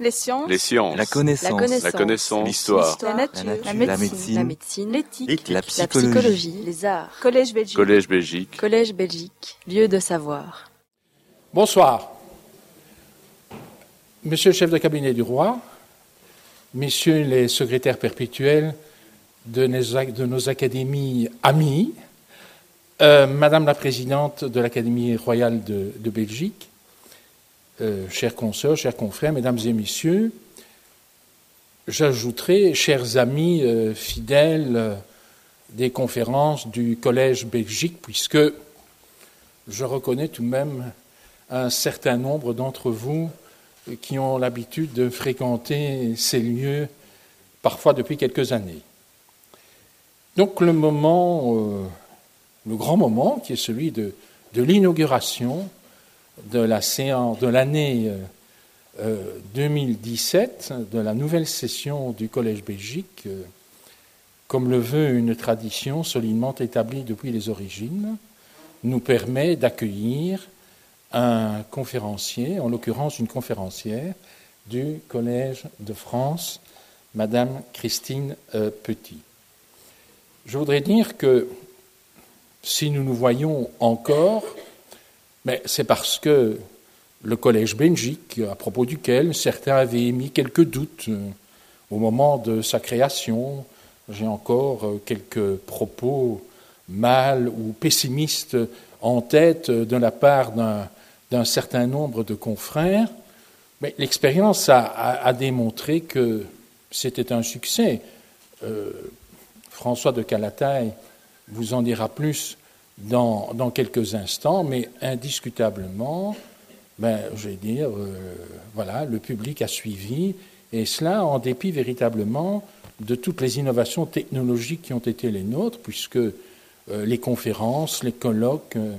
Les sciences. Les sciences. La connaissance. La connaissance. L'histoire. La nature. La La nature. médecine. La médecine. L'éthique. La La psychologie. Les arts. Collège Belgique. Collège Belgique. Collège Belgique. Lieu de savoir. Bonsoir. Monsieur le chef de cabinet du roi, messieurs les secrétaires perpétuels de nos, ac- de nos académies amies, euh, Madame la présidente de l'Académie royale de, de Belgique, euh, chers consoeurs, chers confrères, mesdames et messieurs, j'ajouterai, chers amis euh, fidèles euh, des conférences du Collège Belgique, puisque je reconnais tout de même un certain nombre d'entre vous qui ont l'habitude de fréquenter ces lieux, parfois depuis quelques années. Donc le moment, le grand moment, qui est celui de l'inauguration de la séance de l'année euh, euh, 2017, de la nouvelle session du Collège Belgique, euh, comme le veut une tradition solidement établie depuis les origines, nous permet d'accueillir un conférencier, en l'occurrence une conférencière du Collège de France, Madame Christine euh, Petit. Je voudrais dire que si nous nous voyons encore, mais c'est parce que le Collège Belgique, à propos duquel certains avaient émis quelques doutes euh, au moment de sa création, j'ai encore euh, quelques propos mal ou pessimistes en tête euh, de la part d'un certain nombre de confrères, mais l'expérience a, démontré que c'était un succès. François de Calataille vous en dira plus dans, quelques instants, mais indiscutablement, ben, je vais dire, euh, voilà, le public a suivi, et cela en dépit véritablement de toutes les innovations technologiques qui ont été les nôtres, puisque euh, les conférences, les colloques, euh,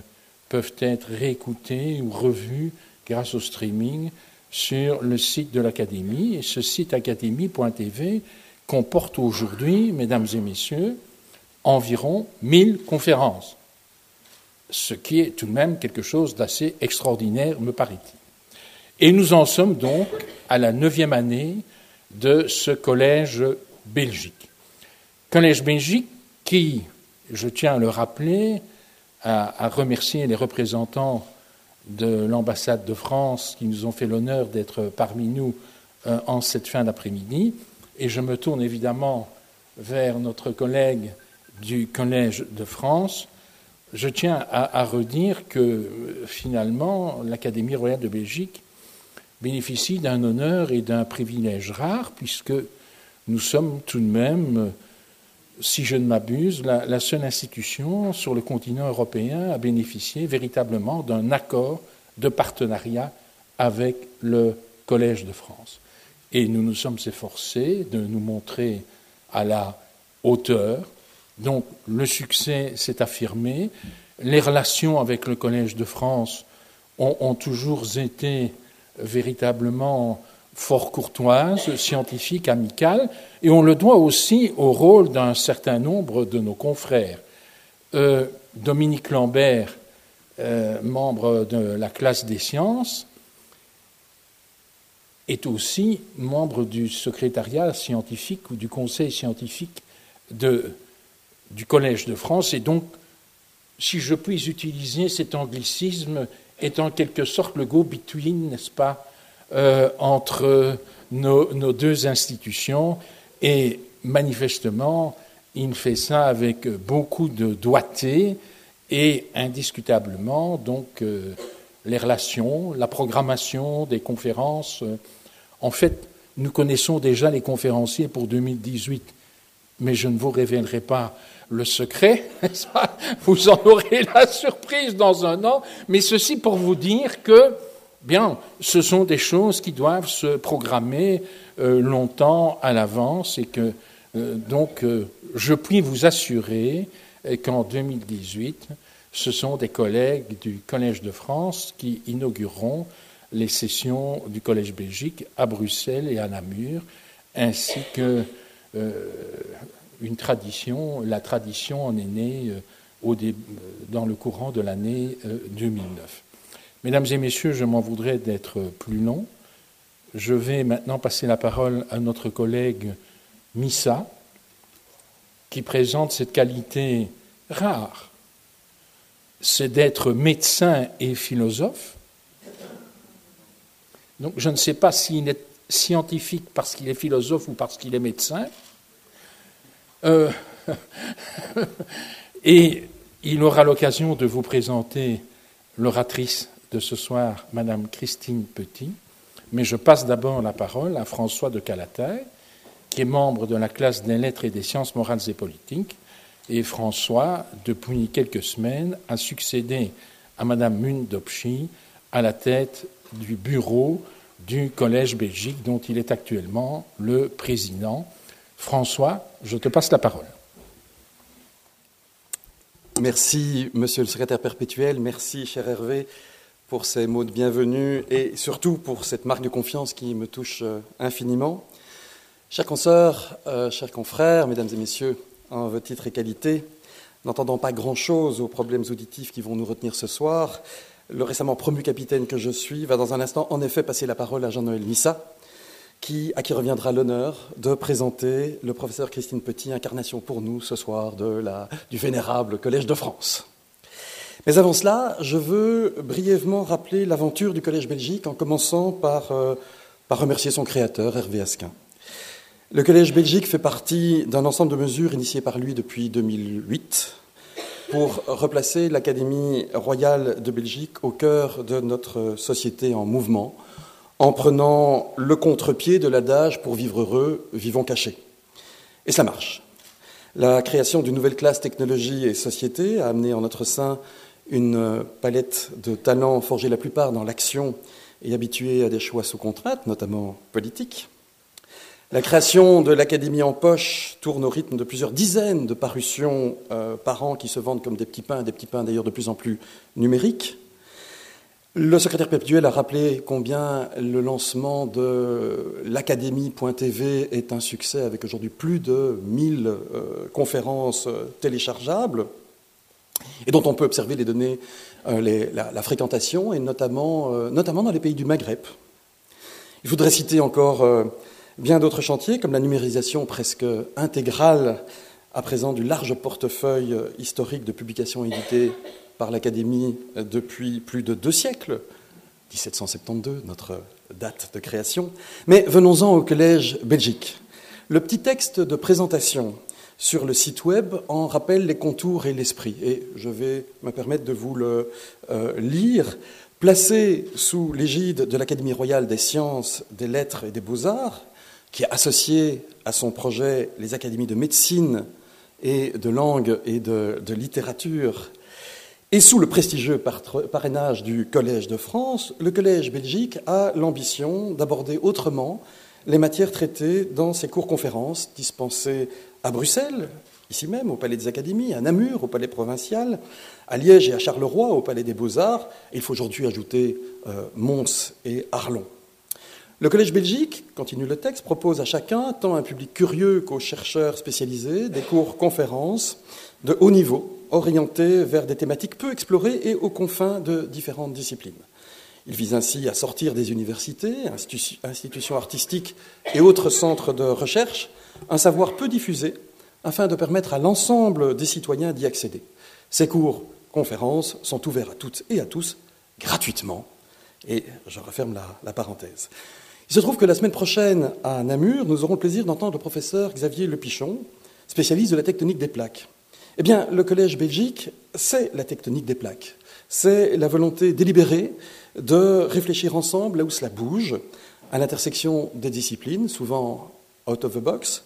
peuvent être réécoutés ou revus grâce au streaming sur le site de l'Académie. Et ce site académie.tv comporte aujourd'hui, mesdames et messieurs, environ 1000 conférences, ce qui est tout de même quelque chose d'assez extraordinaire, me paraît-il. Et nous en sommes donc à la neuvième année de ce collège Belgique. Collège Belgique qui, je tiens à le rappeler, à, remercier les représentants de l'ambassade de France qui nous ont fait l'honneur d'être parmi nous euh, en cette fin d'après-midi. Et je me tourne évidemment vers notre collègue du Collège de France. Je tiens à, redire que finalement l'Académie royale de Belgique bénéficie d'un honneur et d'un privilège rare puisque nous sommes tout de même si je ne m'abuse, la, la seule institution sur le continent européen à bénéficier véritablement d'un accord de partenariat avec le Collège de France. Et nous nous sommes efforcés de nous montrer à la hauteur. Donc le succès s'est affirmé. Les relations avec le Collège de France ont, toujours été véritablement fort courtoise, scientifique, amicale, et on le doit aussi au rôle d'un certain nombre de nos confrères. Euh, Dominique Lambert, euh, membre de la classe des sciences, est aussi membre du secrétariat scientifique ou du conseil scientifique de, du Collège de France, et donc, si je puis utiliser cet anglicisme, est en quelque sorte le go-between, n'est-ce pas, euh, entre nos, deux institutions et manifestement, il fait ça avec beaucoup de doigté et indiscutablement, donc, euh, les relations, la programmation des conférences. Euh, en fait, nous connaissons déjà les conférenciers pour 2018, mais je ne vous révélerai pas le secret, vous en aurez la surprise dans un an, mais ceci pour vous dire que Bien, ce sont des choses qui doivent se programmer euh, longtemps à l'avance et que euh, donc euh, je puis vous assurer qu'en 2018, ce sont des collègues du Collège de France qui inaugureront les sessions du Collège Belgique à Bruxelles et à Namur, ainsi que une tradition, la tradition en est née au dé, dans le courant de l'année 2009. Mesdames et messieurs, je m'en voudrais d'être plus long. je vais maintenant passer la parole à notre collègue Missa, qui présente cette qualité rare, c'est d'être médecin et philosophe. Donc je ne sais pas s'il est scientifique parce qu'il est philosophe ou parce qu'il est médecin. Euh, et il aura l'occasion de vous présenter l'oratrice de ce soir, Madame Christine Petit. Mais je passe d'abord la parole à François de Calatay, qui est membre de la classe des lettres et des sciences morales et politiques. Et François, depuis quelques semaines, a succédé à Madame Mundopchi à la tête du bureau du Collège Belgique, dont il est actuellement le président. François, je te passe la parole. Merci, monsieur le secrétaire perpétuel. Merci, cher Hervé, pour ces mots de bienvenue et surtout pour cette marque de confiance qui me touche euh, infiniment. Chers consoeurs, euh, chers confrères, mesdames et messieurs, en vos titres et qualités, n'entendant pas grand-chose aux problèmes auditifs qui vont nous retenir ce soir, le récemment promu capitaine que je suis va dans un instant en effet passer la parole à Jean-Noël Missa, qui, à qui reviendra l'honneur de présenter le professeur Christine Petit, incarnation pour nous ce soir de la, du vénérable Collège de France. Mais avant cela, je veux brièvement rappeler l'aventure du Collège Belgique en commençant par, euh, par remercier son créateur, Hervé Asquin. Le Collège Belgique fait partie d'un ensemble de mesures initiées par lui depuis 2008 pour replacer l'Académie royale de Belgique au cœur de notre société en mouvement, en prenant le contre-pied de l'adage pour vivre heureux, vivons cachés. Et ça marche. La création d'une nouvelle classe technologie et société a amené en notre sein une palette de talents forgés la plupart dans l'action et habitués à des choix sous contrainte, notamment politiques. La création de l'Académie en poche tourne au rythme de plusieurs dizaines de parutions euh, par an qui se vendent comme des petits pains, des petits pains d'ailleurs de plus en plus numériques. Le secrétaire perpétuel a rappelé combien le lancement de l'académie.tv est un succès avec aujourd'hui plus de 1000 euh, conférences euh, téléchargeables et dont on peut observer les données, euh, la, fréquentation, et notamment, notamment dans les pays du Maghreb. Il faudrait citer encore bien d'autres chantiers, comme la numérisation presque intégrale à présent du large portefeuille historique de publications éditées par l'Académie depuis plus de deux siècles, 1772, notre date de création. Mais venons-en au Collège Belgique. Le petit texte de présentation sur le site web en rappelle les contours et l'esprit. Et je vais me permettre de vous le euh, lire. Placé sous l'égide de l'Académie royale des sciences, des lettres et des beaux-arts, qui a associé à son projet les académies de médecine et de langue et de, de littérature, et sous le prestigieux parrainage du Collège de France, le Collège Belgique a l'ambition d'aborder autrement les matières traitées dans ses cours-conférences dispensées à Bruxelles, ici même, au Palais des Académies, à Namur, au Palais provincial, à Liège et à Charleroi, au Palais des Beaux-Arts, il faut aujourd'hui ajouter euh, Mons et Arlon. Le Collège Belgique, continue le texte, propose à chacun, tant un public curieux qu'aux chercheurs spécialisés, des cours-conférences de haut niveau, orientés vers des thématiques peu explorées et aux confins de différentes disciplines. Il vise ainsi à sortir des universités, institutions artistiques et autres centres de recherche un savoir peu diffusé afin de permettre à l'ensemble des citoyens d'y accéder. Ces cours, conférences sont ouverts à toutes et à tous gratuitement. Et je referme la, la parenthèse. Il se trouve que la semaine prochaine, à Namur, nous aurons le plaisir d'entendre le professeur Xavier Lepichon, spécialiste de la tectonique des plaques. Eh bien, le Collège Belgique, c'est la tectonique des plaques. C'est la volonté délibérée de réfléchir ensemble là où cela bouge, à l'intersection des disciplines, souvent out of the box,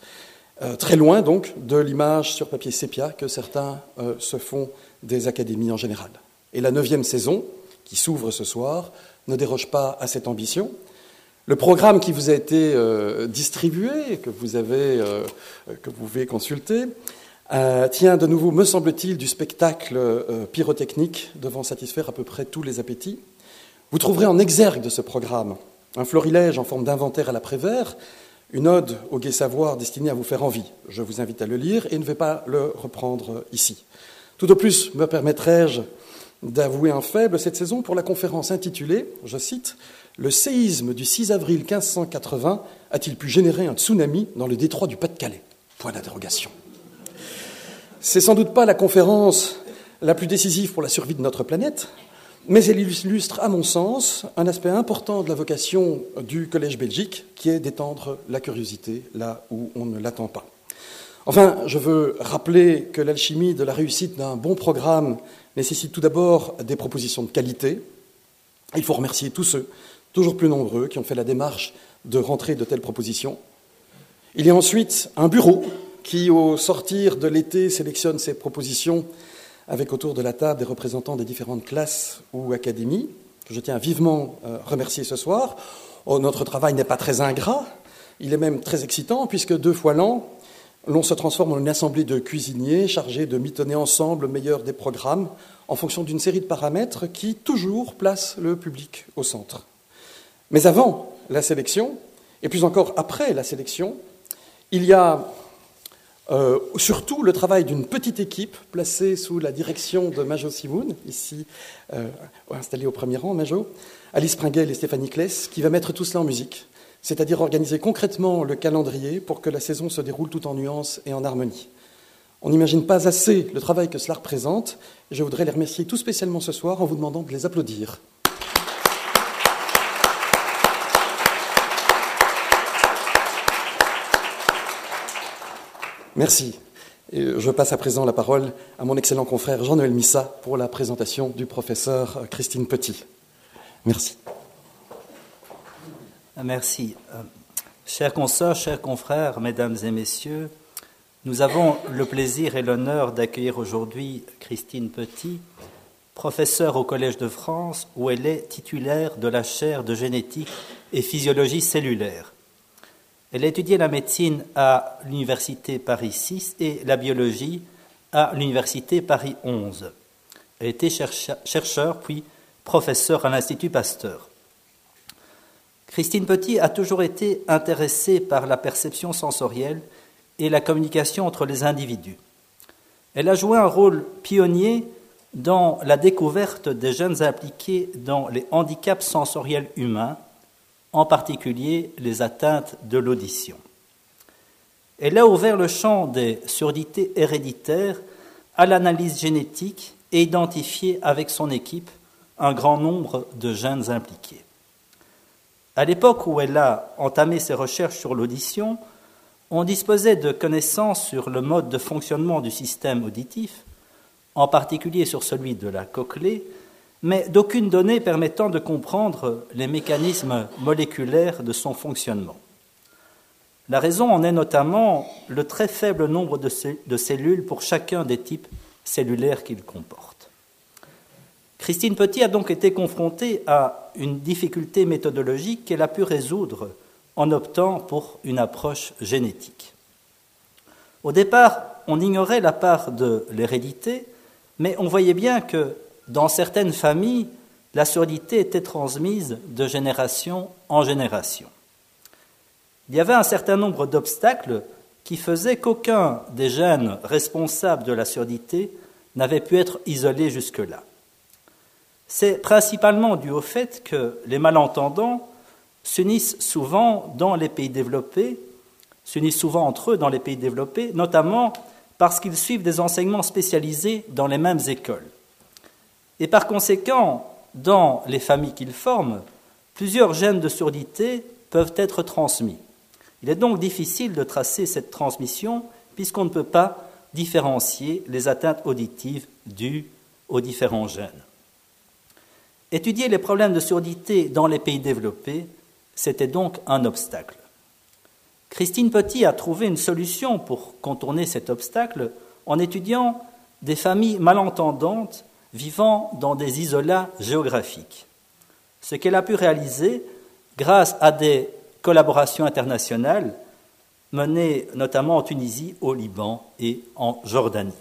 euh, très loin donc de l'image sur papier sépia que certains euh, se font des académies en général. Et la neuvième saison, qui s'ouvre ce soir, ne déroge pas à cette ambition. Le programme qui vous a été euh, distribué, que vous, avez, que vous pouvez consulter, euh, tient de nouveau, me semble-t-il, du spectacle euh, pyrotechnique devant satisfaire à peu près tous les appétits. Vous trouverez en exergue de ce programme un florilège en forme d'inventaire à l'après-vert, une ode au gai savoir destinée à vous faire envie. Je vous invite à le lire et ne vais pas le reprendre ici. Tout au plus me permettrai-je d'avouer un faible cette saison pour la conférence intitulée, je cite, Le séisme du 6 avril 1580 a-t-il pu générer un tsunami dans le détroit du Pas-de-Calais? Point d'interrogation. C'est sans doute pas la conférence la plus décisive pour la survie de notre planète, mais elle illustre, à mon sens, un aspect important de la vocation du Collège belgique, qui est d'étendre la curiosité là où on ne l'attend pas. Enfin, je veux rappeler que l'alchimie de la réussite d'un bon programme nécessite tout d'abord des propositions de qualité. Il faut remercier tous ceux, toujours plus nombreux, qui ont fait la démarche de rentrer de telles propositions. Il y a ensuite un bureau qui, au sortir de l'été, sélectionne ses propositions avec autour de la table des représentants des différentes classes ou académies, que je tiens à vivement euh, remercier ce soir. Oh, notre travail n'est pas très ingrat, il est même très excitant, puisque deux fois l'an, l'on se transforme en une assemblée de cuisiniers chargés de mitonner ensemble le meilleur des programmes en fonction d'une série de paramètres qui toujours placent le public au centre. Mais avant la sélection, et plus encore après la sélection, il y a euh, surtout le travail d'une petite équipe placée sous la direction de Majo Simoun, ici euh, installée au premier rang, Majo, Alice Pringuel et Stéphanie Kless, qui va mettre tout cela en musique, c'est-à-dire organiser concrètement le calendrier pour que la saison se déroule tout en nuances et en harmonie. On n'imagine pas assez le travail que cela représente, et je voudrais les remercier tout spécialement ce soir en vous demandant de les applaudir. Merci. je passe à présent la parole à mon excellent confrère Jean-Noël Missa pour la présentation du professeur Christine Petit. Merci. Merci. Euh, chers consoeurs, chers confrères, mesdames et messieurs, nous avons le plaisir et l'honneur d'accueillir aujourd'hui Christine Petit, professeure au Collège de France, où elle est titulaire de la chaire de génétique et physiologie cellulaire. Elle a étudié la médecine à l'université Paris 6 et la biologie à l'université Paris 11. Elle était chercheur puis professeur à l'Institut Pasteur. Christine Petit a toujours été intéressée par la perception sensorielle et la communication entre les individus. Elle a joué un rôle pionnier dans la découverte des jeunes impliqués dans les handicaps sensoriels humains en particulier les atteintes de l'audition. Elle a ouvert le champ des surdités héréditaires à l'analyse génétique et identifié avec son équipe un grand nombre de gènes impliqués. À l'époque où elle a entamé ses recherches sur l'audition, on disposait de connaissances sur le mode de fonctionnement du système auditif, en particulier sur celui de la cochlée, mais d'aucune donnée permettant de comprendre les mécanismes moléculaires de son fonctionnement. La raison en est notamment le très faible nombre de, cellules pour chacun des types cellulaires qu'il comporte. Christine Petit a donc été confrontée à une difficulté méthodologique qu'elle a pu résoudre en optant pour une approche génétique. Au départ, on ignorait la part de l'hérédité, mais on voyait bien que dans certaines familles, la surdité était transmise de génération en génération. Il y avait un certain nombre d'obstacles qui faisaient qu'aucun des gènes responsables de la surdité n'avait pu être isolé jusque-là. C'est principalement dû au fait que les malentendants s'unissent souvent dans les pays développés, s'unissent souvent entre eux dans les pays développés, notamment parce qu'ils suivent des enseignements spécialisés dans les mêmes écoles. Et par conséquent, dans les familles qu'ils forment, plusieurs gènes de surdité peuvent être transmis. Il est donc difficile de tracer cette transmission puisqu'on ne peut pas différencier les atteintes auditives dues aux différents gènes. Étudier les problèmes de surdité dans les pays développés, c'était donc un obstacle. Christine Petit a trouvé une solution pour contourner cet obstacle en étudiant des familles malentendantes vivant dans des isolats géographiques. Ce qu'elle a pu réaliser grâce à des collaborations internationales menées notamment en Tunisie, au Liban et en Jordanie.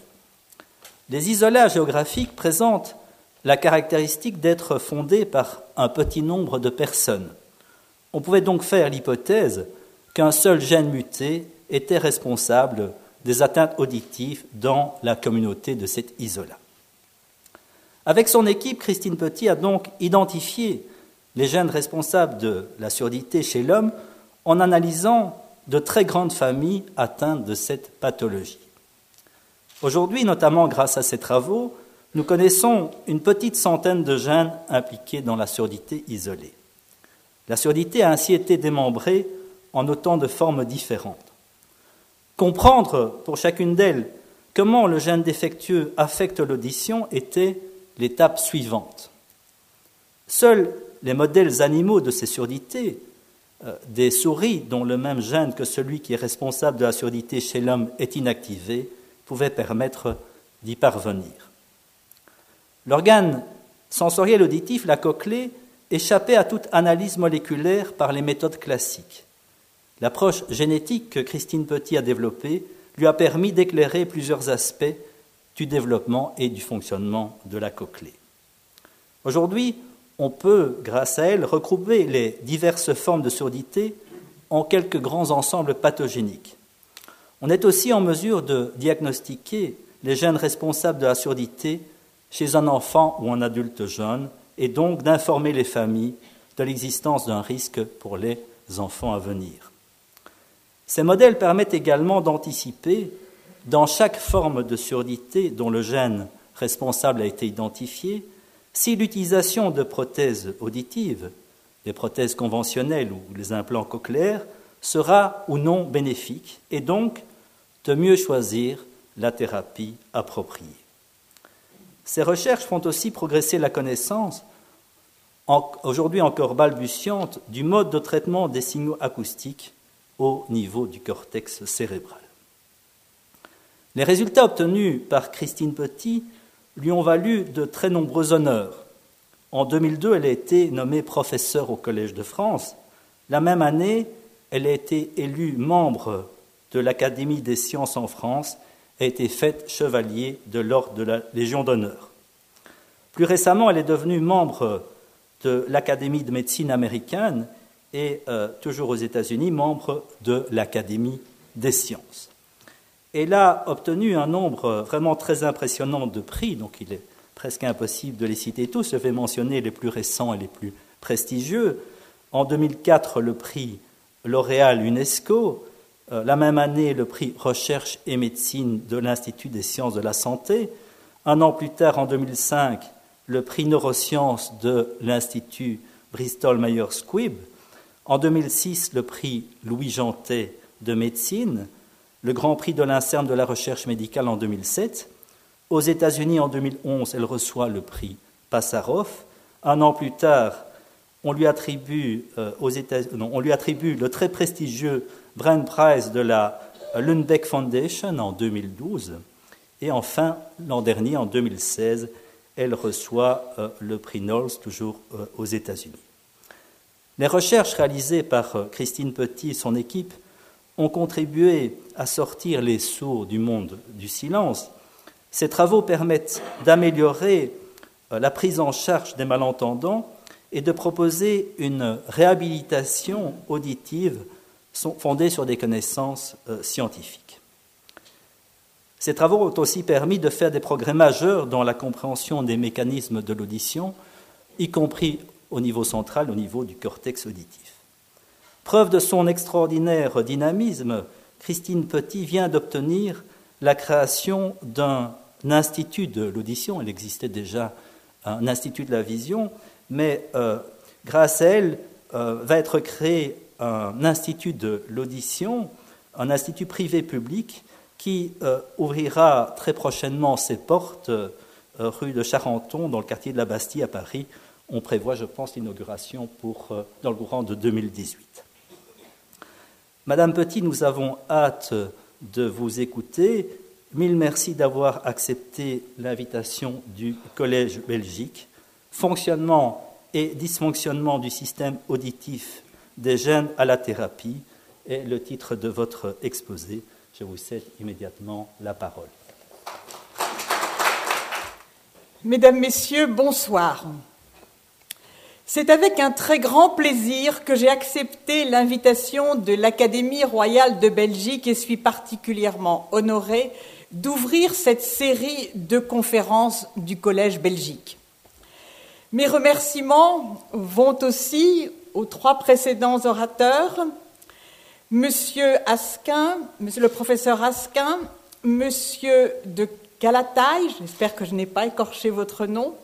Les isolats géographiques présentent la caractéristique d'être fondés par un petit nombre de personnes. On pouvait donc faire l'hypothèse qu'un seul gène muté était responsable des atteintes auditives dans la communauté de cet isolat. Avec son équipe, Christine Petit a donc identifié les gènes responsables de la surdité chez l'homme en analysant de très grandes familles atteintes de cette pathologie. Aujourd'hui, notamment grâce à ces travaux, nous connaissons une petite centaine de gènes impliqués dans la surdité isolée. La surdité a ainsi été démembrée en autant de formes différentes. Comprendre pour chacune d'elles comment le gène défectueux affecte l'audition était l'étape suivante. Seuls les modèles animaux de ces surdités, euh, des souris dont le même gène que celui qui est responsable de la surdité chez l'homme est inactivé, pouvaient permettre d'y parvenir. L'organe sensoriel auditif, la cochlée, échappait à toute analyse moléculaire par les méthodes classiques. L'approche génétique que Christine Petit a développée lui a permis d'éclairer plusieurs aspects du développement et du fonctionnement de la cochlée. Aujourd'hui, on peut, grâce à elle, regrouper les diverses formes de surdité en quelques grands ensembles pathogéniques. On est aussi en mesure de diagnostiquer les gènes responsables de la surdité chez un enfant ou un adulte jeune et donc d'informer les familles de l'existence d'un risque pour les enfants à venir. Ces modèles permettent également d'anticiper, dans chaque forme de surdité dont le gène responsable a été identifié, si l'utilisation de prothèses auditives, des prothèses conventionnelles ou les implants cochléaires, sera ou non bénéfique, et donc de mieux choisir la thérapie appropriée. Ces recherches font aussi progresser la connaissance, aujourd'hui encore balbutiante, du mode de traitement des signaux acoustiques au niveau du cortex cérébral. Les résultats obtenus par Christine Petit lui ont valu de très nombreux honneurs. En 2002, elle a été nommée professeure au Collège de France. La même année, elle a été élue membre de l'Académie des sciences en France et a été faite chevalier de l'Ordre de la Légion d'honneur. Plus récemment, elle est devenue membre de l'Académie de médecine américaine et, euh, toujours aux États-Unis, membre de l'Académie des sciences. Elle a obtenu un nombre vraiment très impressionnant de prix, donc il est presque impossible de les citer tous. Je vais mentionner les plus récents et les plus prestigieux. En 2004, le prix L'Oréal UNESCO. Euh, la même année, le prix Recherche et médecine de l'Institut des sciences de la santé. Un an plus tard, en 2005, le prix Neurosciences de l'Institut Bristol-Myers Squibb. En 2006, le prix Louis Jantet de médecine le Grand Prix de l'INSERM de la recherche médicale en 2007. Aux États-Unis, en 2011, elle reçoit le prix Passarov. Un an plus tard, on lui attribue, euh, aux États, on lui attribue le très prestigieux Brain Prize de la Lundbeck Foundation en 2012. Et enfin, l'an dernier, en 2016, elle reçoit euh, le prix Knowles, toujours euh, aux États-Unis. Les recherches réalisées par Christine Petit et son équipe ont contribué à sortir les sourds du monde du silence. Ces travaux permettent d'améliorer euh, la prise en charge des malentendants et de proposer une réhabilitation auditive fondée sur des connaissances euh, scientifiques. Ces travaux ont aussi permis de faire des progrès majeurs dans la compréhension des mécanismes de l'audition, y compris au niveau central, au niveau du cortex auditif. Preuve de son extraordinaire dynamisme, Christine Petit vient d'obtenir la création d'un institut de l'audition. Elle existait déjà un institut de la vision, mais euh, grâce à elle euh, va être créé un institut de l'audition, un institut privé public qui euh, ouvrira très prochainement ses portes rue de Charenton, dans le quartier de la Bastille à Paris. On prévoit, je pense, l'inauguration pour dans le courant de 2018. Madame Petit, nous avons hâte de vous écouter. Mille merci d'avoir accepté l'invitation du Collège Belgique. Fonctionnement et dysfonctionnement du système auditif des jeunes à la thérapie est le titre de votre exposé. Je vous cède immédiatement la parole. Mesdames, Messieurs, bonsoir. C'est avec un très grand plaisir que j'ai accepté l'invitation de l'Académie royale de Belgique et suis particulièrement honorée d'ouvrir cette série de conférences du Collège Belgique. Mes remerciements vont aussi aux trois précédents orateurs, Monsieur Asquin, Monsieur le professeur Asquin, Monsieur de Galataille, j'espère que je n'ai pas écorché votre nom,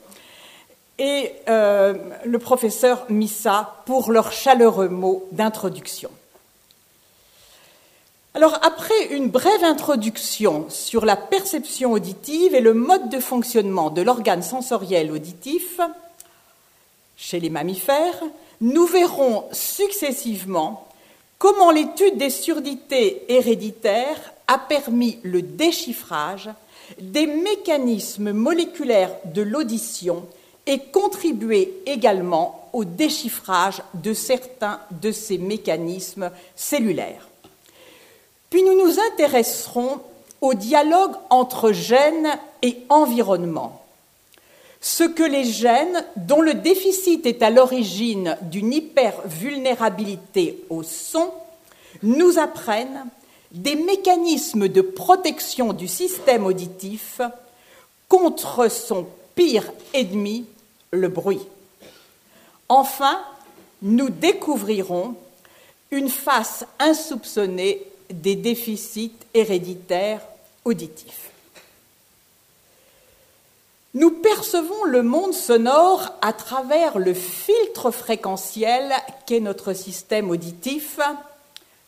et euh, le professeur Missa pour leurs chaleureux mots d'introduction. Alors, après une brève introduction sur la perception auditive et le mode de fonctionnement de l'organe sensoriel auditif chez les mammifères, nous verrons successivement comment l'étude des surdités héréditaires a permis le déchiffrage des mécanismes moléculaires de l'audition et contribué également au déchiffrage de certains de ces mécanismes cellulaires. Puis nous nous intéresserons au dialogue entre gènes et environnement. Ce que les gènes, dont le déficit est à l'origine d'une hypervulnérabilité au son, nous apprennent des mécanismes de protection du système auditif contre son pire ennemi, le bruit. Enfin, nous découvrirons une face insoupçonnée des déficits héréditaires auditifs. Nous percevons le monde sonore à travers le filtre fréquentiel qu'est notre système auditif,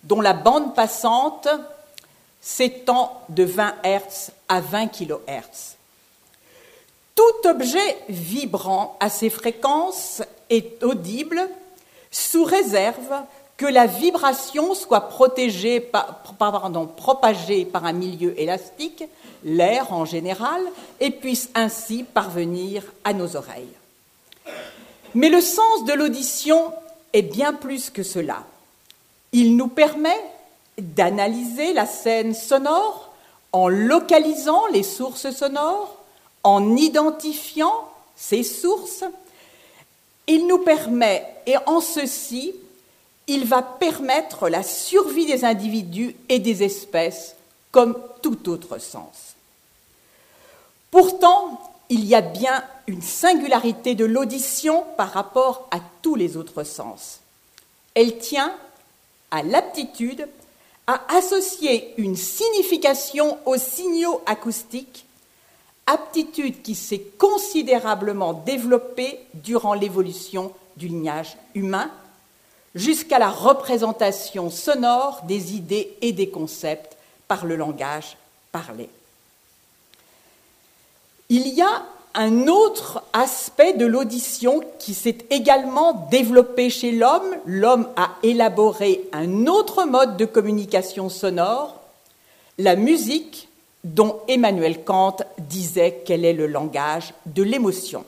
dont la bande passante s'étend de 20 Hz à 20 kHz. Tout objet vibrant à ces fréquences est audible sous réserve que la vibration soit propagée par un milieu élastique, l'air en général, et puisse ainsi parvenir à nos oreilles. Mais le sens de l'audition est bien plus que cela. Il nous permet d'analyser la scène sonore en localisant les sources sonores, en identifiant ces sources. Il nous permet, et en ceci, il va permettre la survie des individus et des espèces comme tout autre sens. Pourtant, il y a bien une singularité de l'audition par rapport à tous les autres sens. Elle tient à l'aptitude à associer une signification aux signaux acoustiques, aptitude qui s'est considérablement développée durant l'évolution du lignage humain jusqu'à la représentation sonore des idées et des concepts par le langage parlé. Il y a un autre aspect de l'audition qui s'est également développé chez l'homme. L'homme a élaboré un autre mode de communication sonore, la musique, dont Emmanuel Kant disait qu'elle est le langage de l'émotion.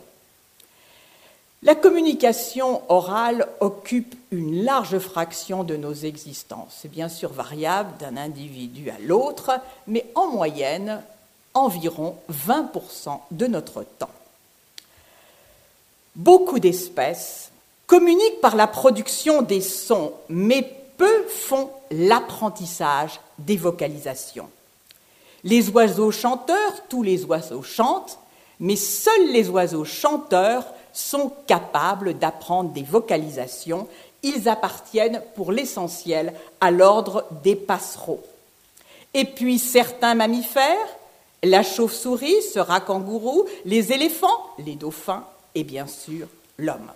La communication orale occupe une large fraction de nos existences. C'est bien sûr variable d'un individu à l'autre, mais en moyenne, environ 20% de notre temps. Beaucoup d'espèces communiquent par la production des sons, mais peu font l'apprentissage des vocalisations. Les oiseaux chanteurs, tous les oiseaux chantent, mais seuls les oiseaux chanteurs sont capables d'apprendre des vocalisations. Ils appartiennent pour l'essentiel à l'ordre des passereaux. Et puis certains mammifères, la chauve-souris, ce rat kangourou, les éléphants, les dauphins et bien sûr l'homme.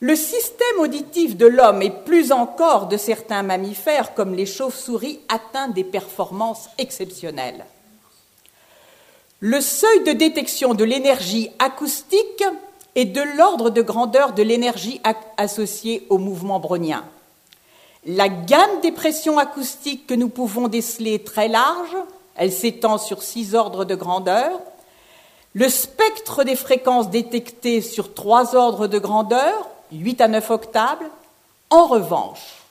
Le système auditif de l'homme et plus encore de certains mammifères comme les chauves-souris atteint des performances exceptionnelles. Le seuil de détection de l'énergie acoustique est de l'ordre de grandeur de l'énergie associée au mouvement brownien. La gamme des pressions acoustiques que nous pouvons déceler est très large, elle s'étend sur six ordres de grandeur. Le spectre des fréquences détectées sur trois ordres de grandeur, 8 à 9 octaves. En revanche,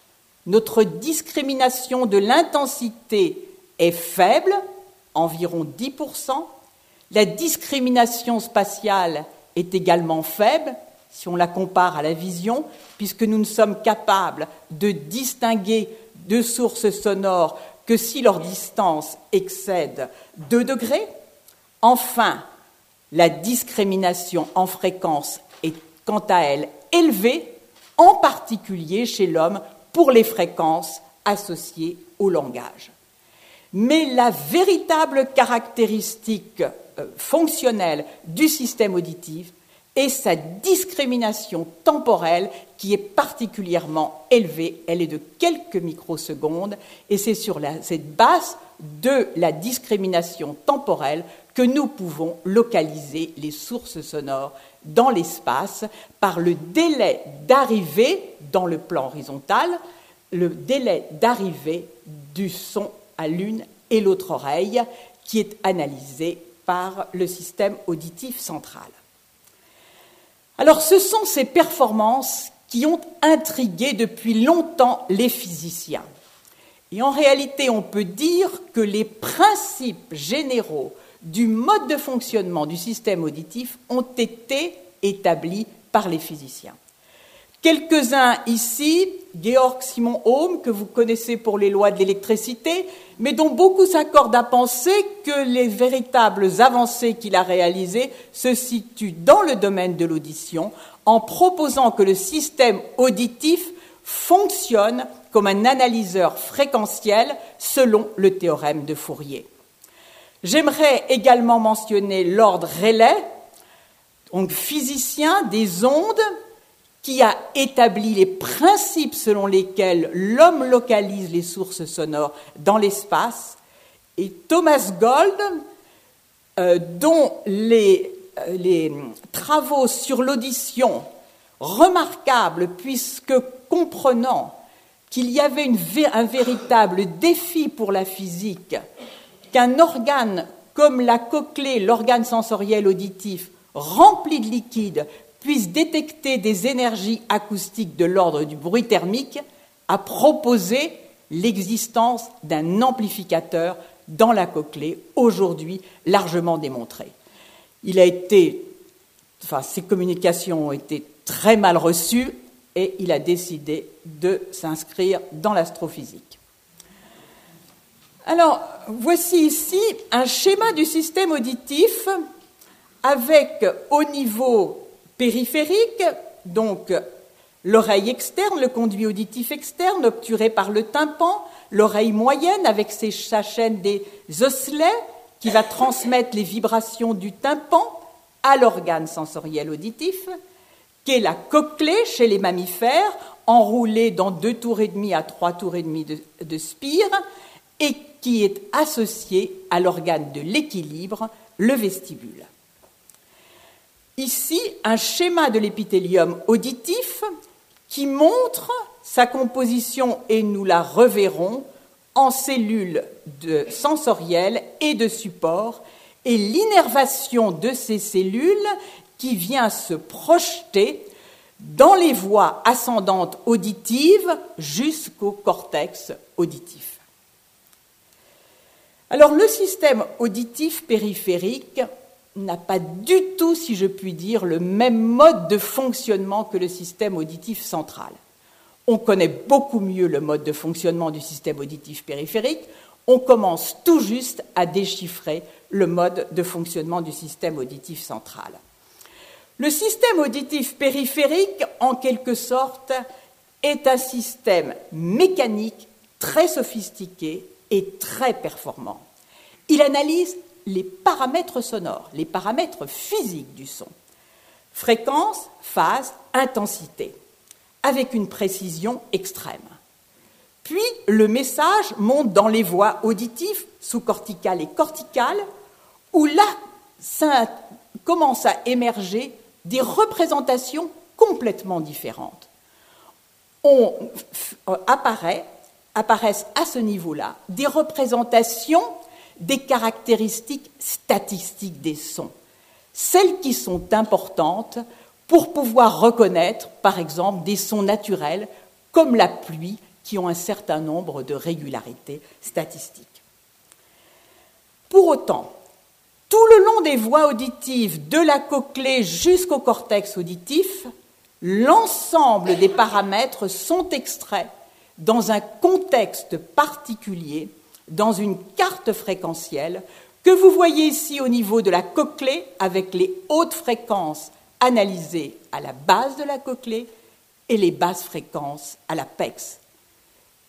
notre discrimination de l'intensité est faible, environ 10%, la discrimination spatiale est également faible si on la compare à la vision, puisque nous ne sommes capables de distinguer deux sources sonores que si leur distance excède 2 degrés. Enfin, La discrimination en fréquence est quant à elle élevée, en particulier chez l'homme pour les fréquences associées au langage. Mais la véritable caractéristique euh, fonctionnelle du système auditif est sa discrimination temporelle qui est particulièrement élevée. Elle est de quelques microsecondes et c'est sur cette base de la discrimination temporelle que nous pouvons localiser les sources sonores dans l'espace par le délai d'arrivée dans le plan horizontal, le délai d'arrivée du son à l'une et l'autre oreille qui est analysé par le système auditif central. Alors ce sont ces performances qui ont intrigué depuis longtemps les physiciens. Et en réalité, on peut dire que les principes généraux du mode de fonctionnement du système auditif ont été établis par les physiciens. Quelques-uns ici, Georg Simon Ohm, que vous connaissez pour les lois de l'électricité, mais dont beaucoup s'accordent à penser que les véritables avancées qu'il a réalisées se situent dans le domaine de l'audition, en proposant que le système auditif fonctionne comme un analyseur fréquentiel selon le théorème de Fourier. J'aimerais également mentionner Lord Rayleigh, donc physicien des ondes, qui a établi les principes selon lesquels l'homme localise les sources sonores dans l'espace, et Thomas Gold, euh, dont les, euh, les, travaux sur l'audition, remarquables puisque comprenant qu'il y avait un véritable défi pour la physique qu'un organe comme la cochlée, l'organe sensoriel auditif, rempli de liquide, puisse détecter des énergies acoustiques de l'ordre du bruit thermique, a proposé l'existence d'un amplificateur dans la cochlée, aujourd'hui largement démontré. Il a été, enfin, ses communications ont été très mal reçues et il a décidé de s'inscrire dans l'astrophysique. Alors, voici ici un schéma du système auditif avec au niveau périphérique, donc l'oreille externe, le conduit auditif externe obturé par le tympan, l'oreille moyenne avec sa chaîne des osselets qui va transmettre les vibrations du tympan à l'organe sensoriel auditif, qui est la cochlée chez les mammifères, enroulée dans deux tours et demi à trois tours et demi de, de spire, et qui est associé à l'organe de l'équilibre, le vestibule. Ici, un schéma de l'épithélium auditif qui montre sa composition, et nous la reverrons, en cellules sensorielles et de support, et l'innervation de ces cellules qui vient se projeter dans les voies ascendantes auditives jusqu'au cortex auditif. Alors le système auditif périphérique n'a pas du tout, si je puis dire, le même mode de fonctionnement que le système auditif central. On connaît beaucoup mieux le mode de fonctionnement du système auditif périphérique. On commence tout juste à déchiffrer le mode de fonctionnement du système auditif central. Le système auditif périphérique, en quelque sorte, est un système mécanique très sophistiqué très performant. Il analyse les paramètres sonores, les paramètres physiques du son. Fréquence, phase, intensité, avec une précision extrême. Puis le message monte dans les voies auditives, sous-corticales et corticales, où là ça commence à émerger des représentations complètement différentes. On apparaît apparaissent à ce niveau-là des représentations des caractéristiques statistiques des sons, celles qui sont importantes pour pouvoir reconnaître, par exemple, des sons naturels comme la pluie qui ont un certain nombre de régularités statistiques. Pour autant, tout le long des voies auditives, de la cochlée jusqu'au cortex auditif, l'ensemble des paramètres sont extraits dans un contexte particulier, dans une carte fréquentielle que vous voyez ici au niveau de la cochlée avec les hautes fréquences analysées à la base de la cochlée et les basses fréquences à l'apex.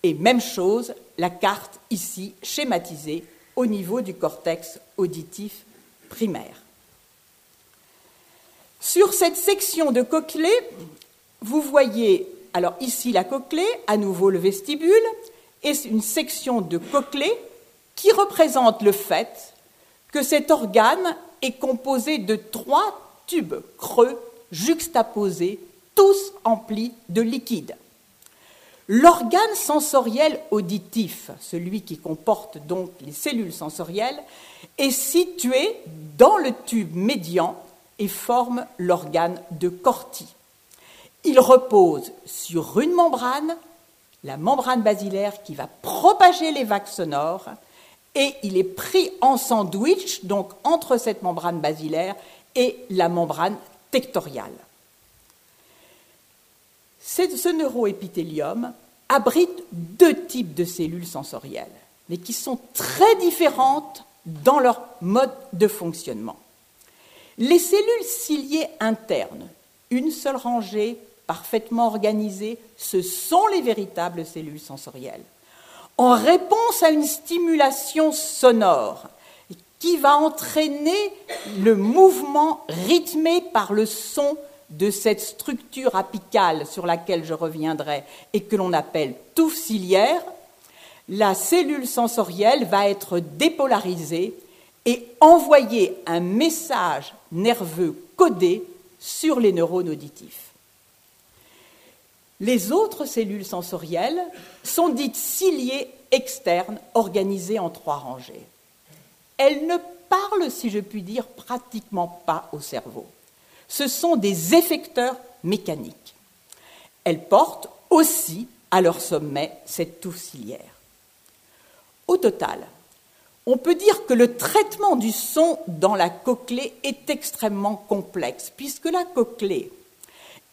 Et même chose, la carte ici schématisée au niveau du cortex auditif primaire. Sur cette section de cochlée, vous voyez alors ici la cochlée, à nouveau le vestibule, et une section de cochlée qui représente le fait que cet organe est composé de trois tubes creux juxtaposés, tous emplis de liquide. L'organe sensoriel auditif, celui qui comporte donc les cellules sensorielles, est situé dans le tube médian et forme l'organe de Corti. Il repose sur une membrane, la membrane basilaire qui va propager les vagues sonores, et il est pris en sandwich, donc entre cette membrane basilaire et la membrane tectoriale. Ce neuroépithélium abrite deux types de cellules sensorielles, mais qui sont très différentes dans leur mode de fonctionnement. Les cellules ciliées internes, une seule rangée, parfaitement organisée, ce sont les véritables cellules sensorielles. En réponse à une stimulation sonore qui va entraîner le mouvement rythmé par le son de cette structure apicale sur laquelle je reviendrai et que l'on appelle touffe ciliaire, la cellule sensorielle va être dépolarisée et envoyer un message nerveux codé sur les neurones auditifs. Les autres cellules sensorielles sont dites ciliées externes organisées en trois rangées. Elles ne parlent, si je puis dire, pratiquement pas au cerveau. Ce sont des effecteurs mécaniques. Elles portent aussi à leur sommet cette touffe ciliaire. Au total, on peut dire que le traitement du son dans la cochlée est extrêmement complexe, puisque la cochlée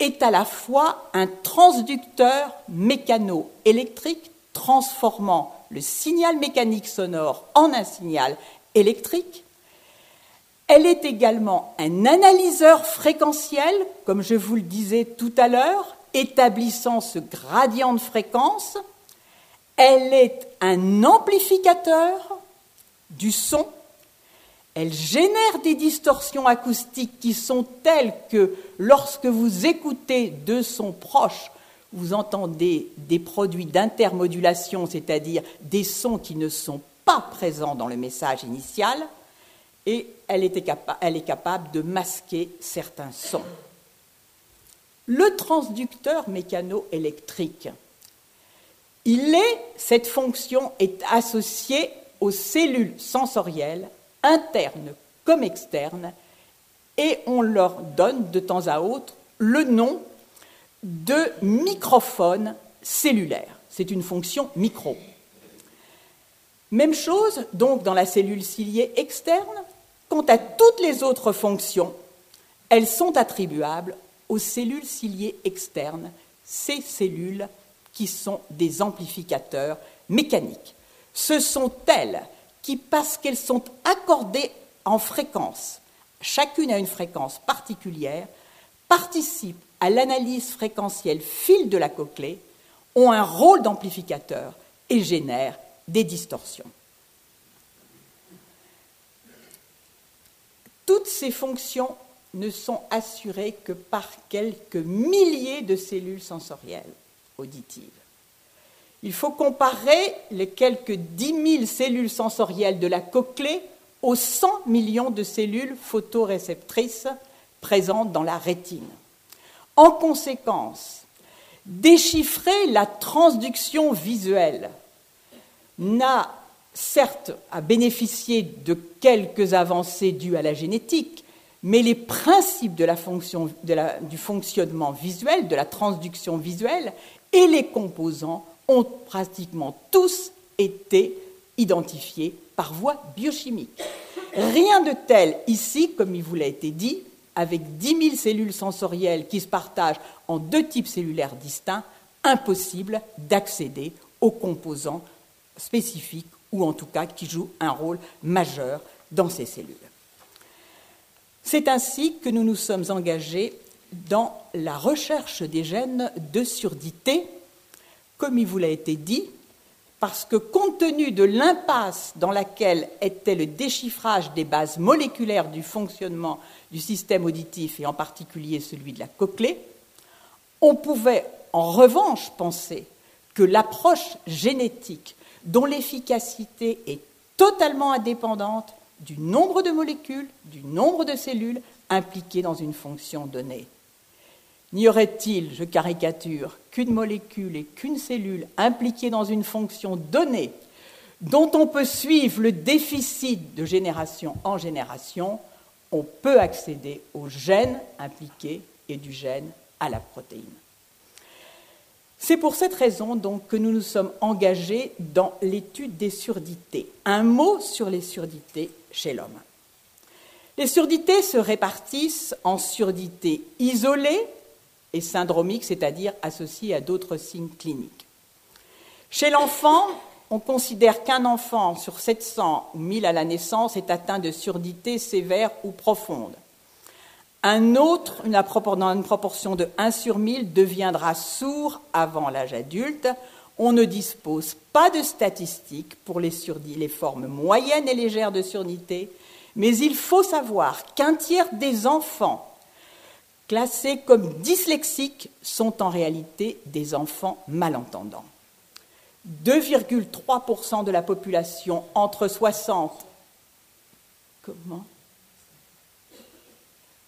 est à la fois un transducteur mécano-électrique transformant le signal mécanique sonore en un signal électrique. Elle est également un analyseur fréquentiel, comme je vous le disais tout à l'heure, établissant ce gradient de fréquence. Elle est un amplificateur du son. Elle génère des distorsions acoustiques qui sont telles que lorsque vous écoutez deux sons proches, vous entendez des produits d'intermodulation, c'est-à-dire des sons qui ne sont pas présents dans le message initial, et elle, elle est capable de masquer certains sons. Le transducteur mécano-électrique, il est, cette fonction est associée aux cellules sensorielles, internes comme externes, et on leur donne de temps à autre le nom de microphone cellulaire. C'est une fonction micro. Même chose donc dans la cellule ciliée externe. Quant à toutes les autres fonctions, elles sont attribuables aux cellules ciliées externes, ces cellules qui sont des amplificateurs mécaniques. Ce sont elles qui, parce qu'elles sont accordées en fréquence, chacune à une fréquence particulière, participent à l'analyse fréquentielle fil de la cochlée, ont un rôle d'amplificateur et génèrent des distorsions. Toutes ces fonctions ne sont assurées que par quelques milliers de cellules sensorielles auditives. Il faut comparer les quelques 10 000 cellules sensorielles de la cochlée aux 100 millions de cellules photoréceptrices présentes dans la rétine. En conséquence, déchiffrer la transduction visuelle n'a certes à bénéficier de quelques avancées dues à la génétique, mais les principes du fonctionnement visuel, de la transduction visuelle et les composants ont pratiquement tous été identifiés par voie biochimique. Rien de tel ici, comme il vous l'a été dit, avec 10 000 cellules sensorielles qui se partagent en deux types cellulaires distincts, impossible d'accéder aux composants spécifiques ou en tout cas qui jouent un rôle majeur dans ces cellules. C'est ainsi que nous nous sommes engagés dans la recherche des gènes de surdité, comme il vous l'a été dit, parce que compte tenu de l'impasse dans laquelle était le déchiffrage des bases moléculaires du fonctionnement du système auditif et en particulier celui de la cochlée, on pouvait en revanche penser que l'approche génétique dont l'efficacité est totalement indépendante du nombre de molécules, du nombre de cellules impliquées dans une fonction donnée. N'y aurait-il, je caricature, qu'une molécule et qu'une cellule impliquées dans une fonction donnée dont on peut suivre le déficit de génération en génération, on peut accéder au gène impliqué et du gène à la protéine. C'est pour cette raison donc que nous nous sommes engagés dans l'étude des surdités. Un mot sur les surdités chez l'homme. Les surdités se répartissent en surdités isolées et syndromiques, c'est-à-dire associées à d'autres signes cliniques. Chez l'enfant, on considère qu'un enfant sur 700 ou 1000 à la naissance est atteint de surdité sévère ou profonde. Un autre, dans une proportion de 1 sur 1000, deviendra sourd avant l'âge adulte. On ne dispose pas de statistiques pour les formes moyennes et légères de surdité, mais il faut savoir qu'un tiers des enfants classés comme dyslexiques sont en réalité des enfants malentendants. 2,3% de la population entre 60 comment?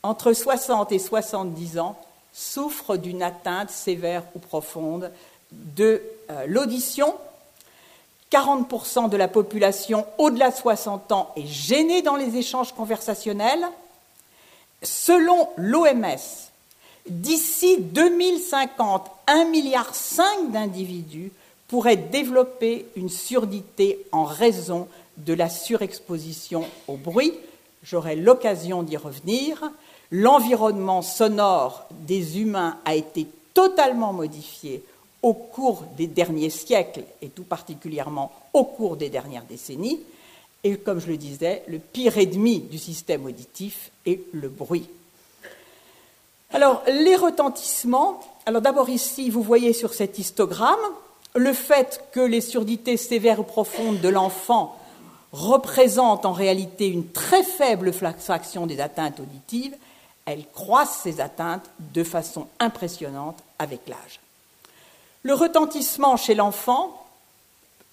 entre 60 et 70 ans souffrent d'une atteinte sévère ou profonde de euh, l'audition. 40% de la population au-delà de 60 ans est gênée dans les échanges conversationnels. Selon l'OMS, d'ici 2050, 1,5 milliard d'individus pourraient développer une surdité en raison de la surexposition au bruit. J'aurai l'occasion d'y revenir l'environnement sonore des humains a été totalement modifié au cours des derniers siècles et tout particulièrement au cours des dernières décennies. Et comme je le disais, le pire ennemi du système auditif est le bruit. Alors, les retentissements. Alors, d'abord, ici, vous voyez sur cet histogramme le fait que les surdités sévères ou profondes de l'enfant représentent en réalité une très faible fraction des atteintes auditives elles croissent ces atteintes de façon impressionnante avec l'âge. Le retentissement chez l'enfant,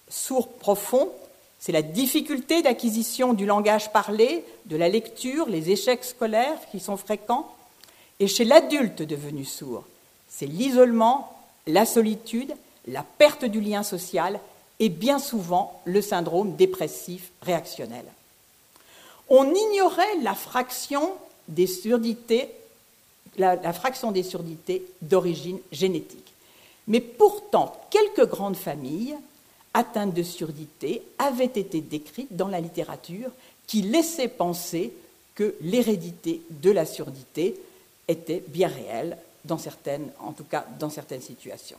sourd profond, c'est la difficulté d'acquisition du langage parlé, de la lecture, les échecs scolaires qui sont fréquents. Et chez l'adulte devenu sourd, c'est l'isolement, la solitude, la perte du lien social et bien souvent le syndrome dépressif réactionnel. On ignorait la fraction des surdités, d'origine génétique. Mais pourtant, quelques grandes familles atteintes de surdité avaient été décrites dans la littérature qui laissaient penser que l'hérédité de la surdité était bien réelle, dans certaines, en tout cas dans certaines situations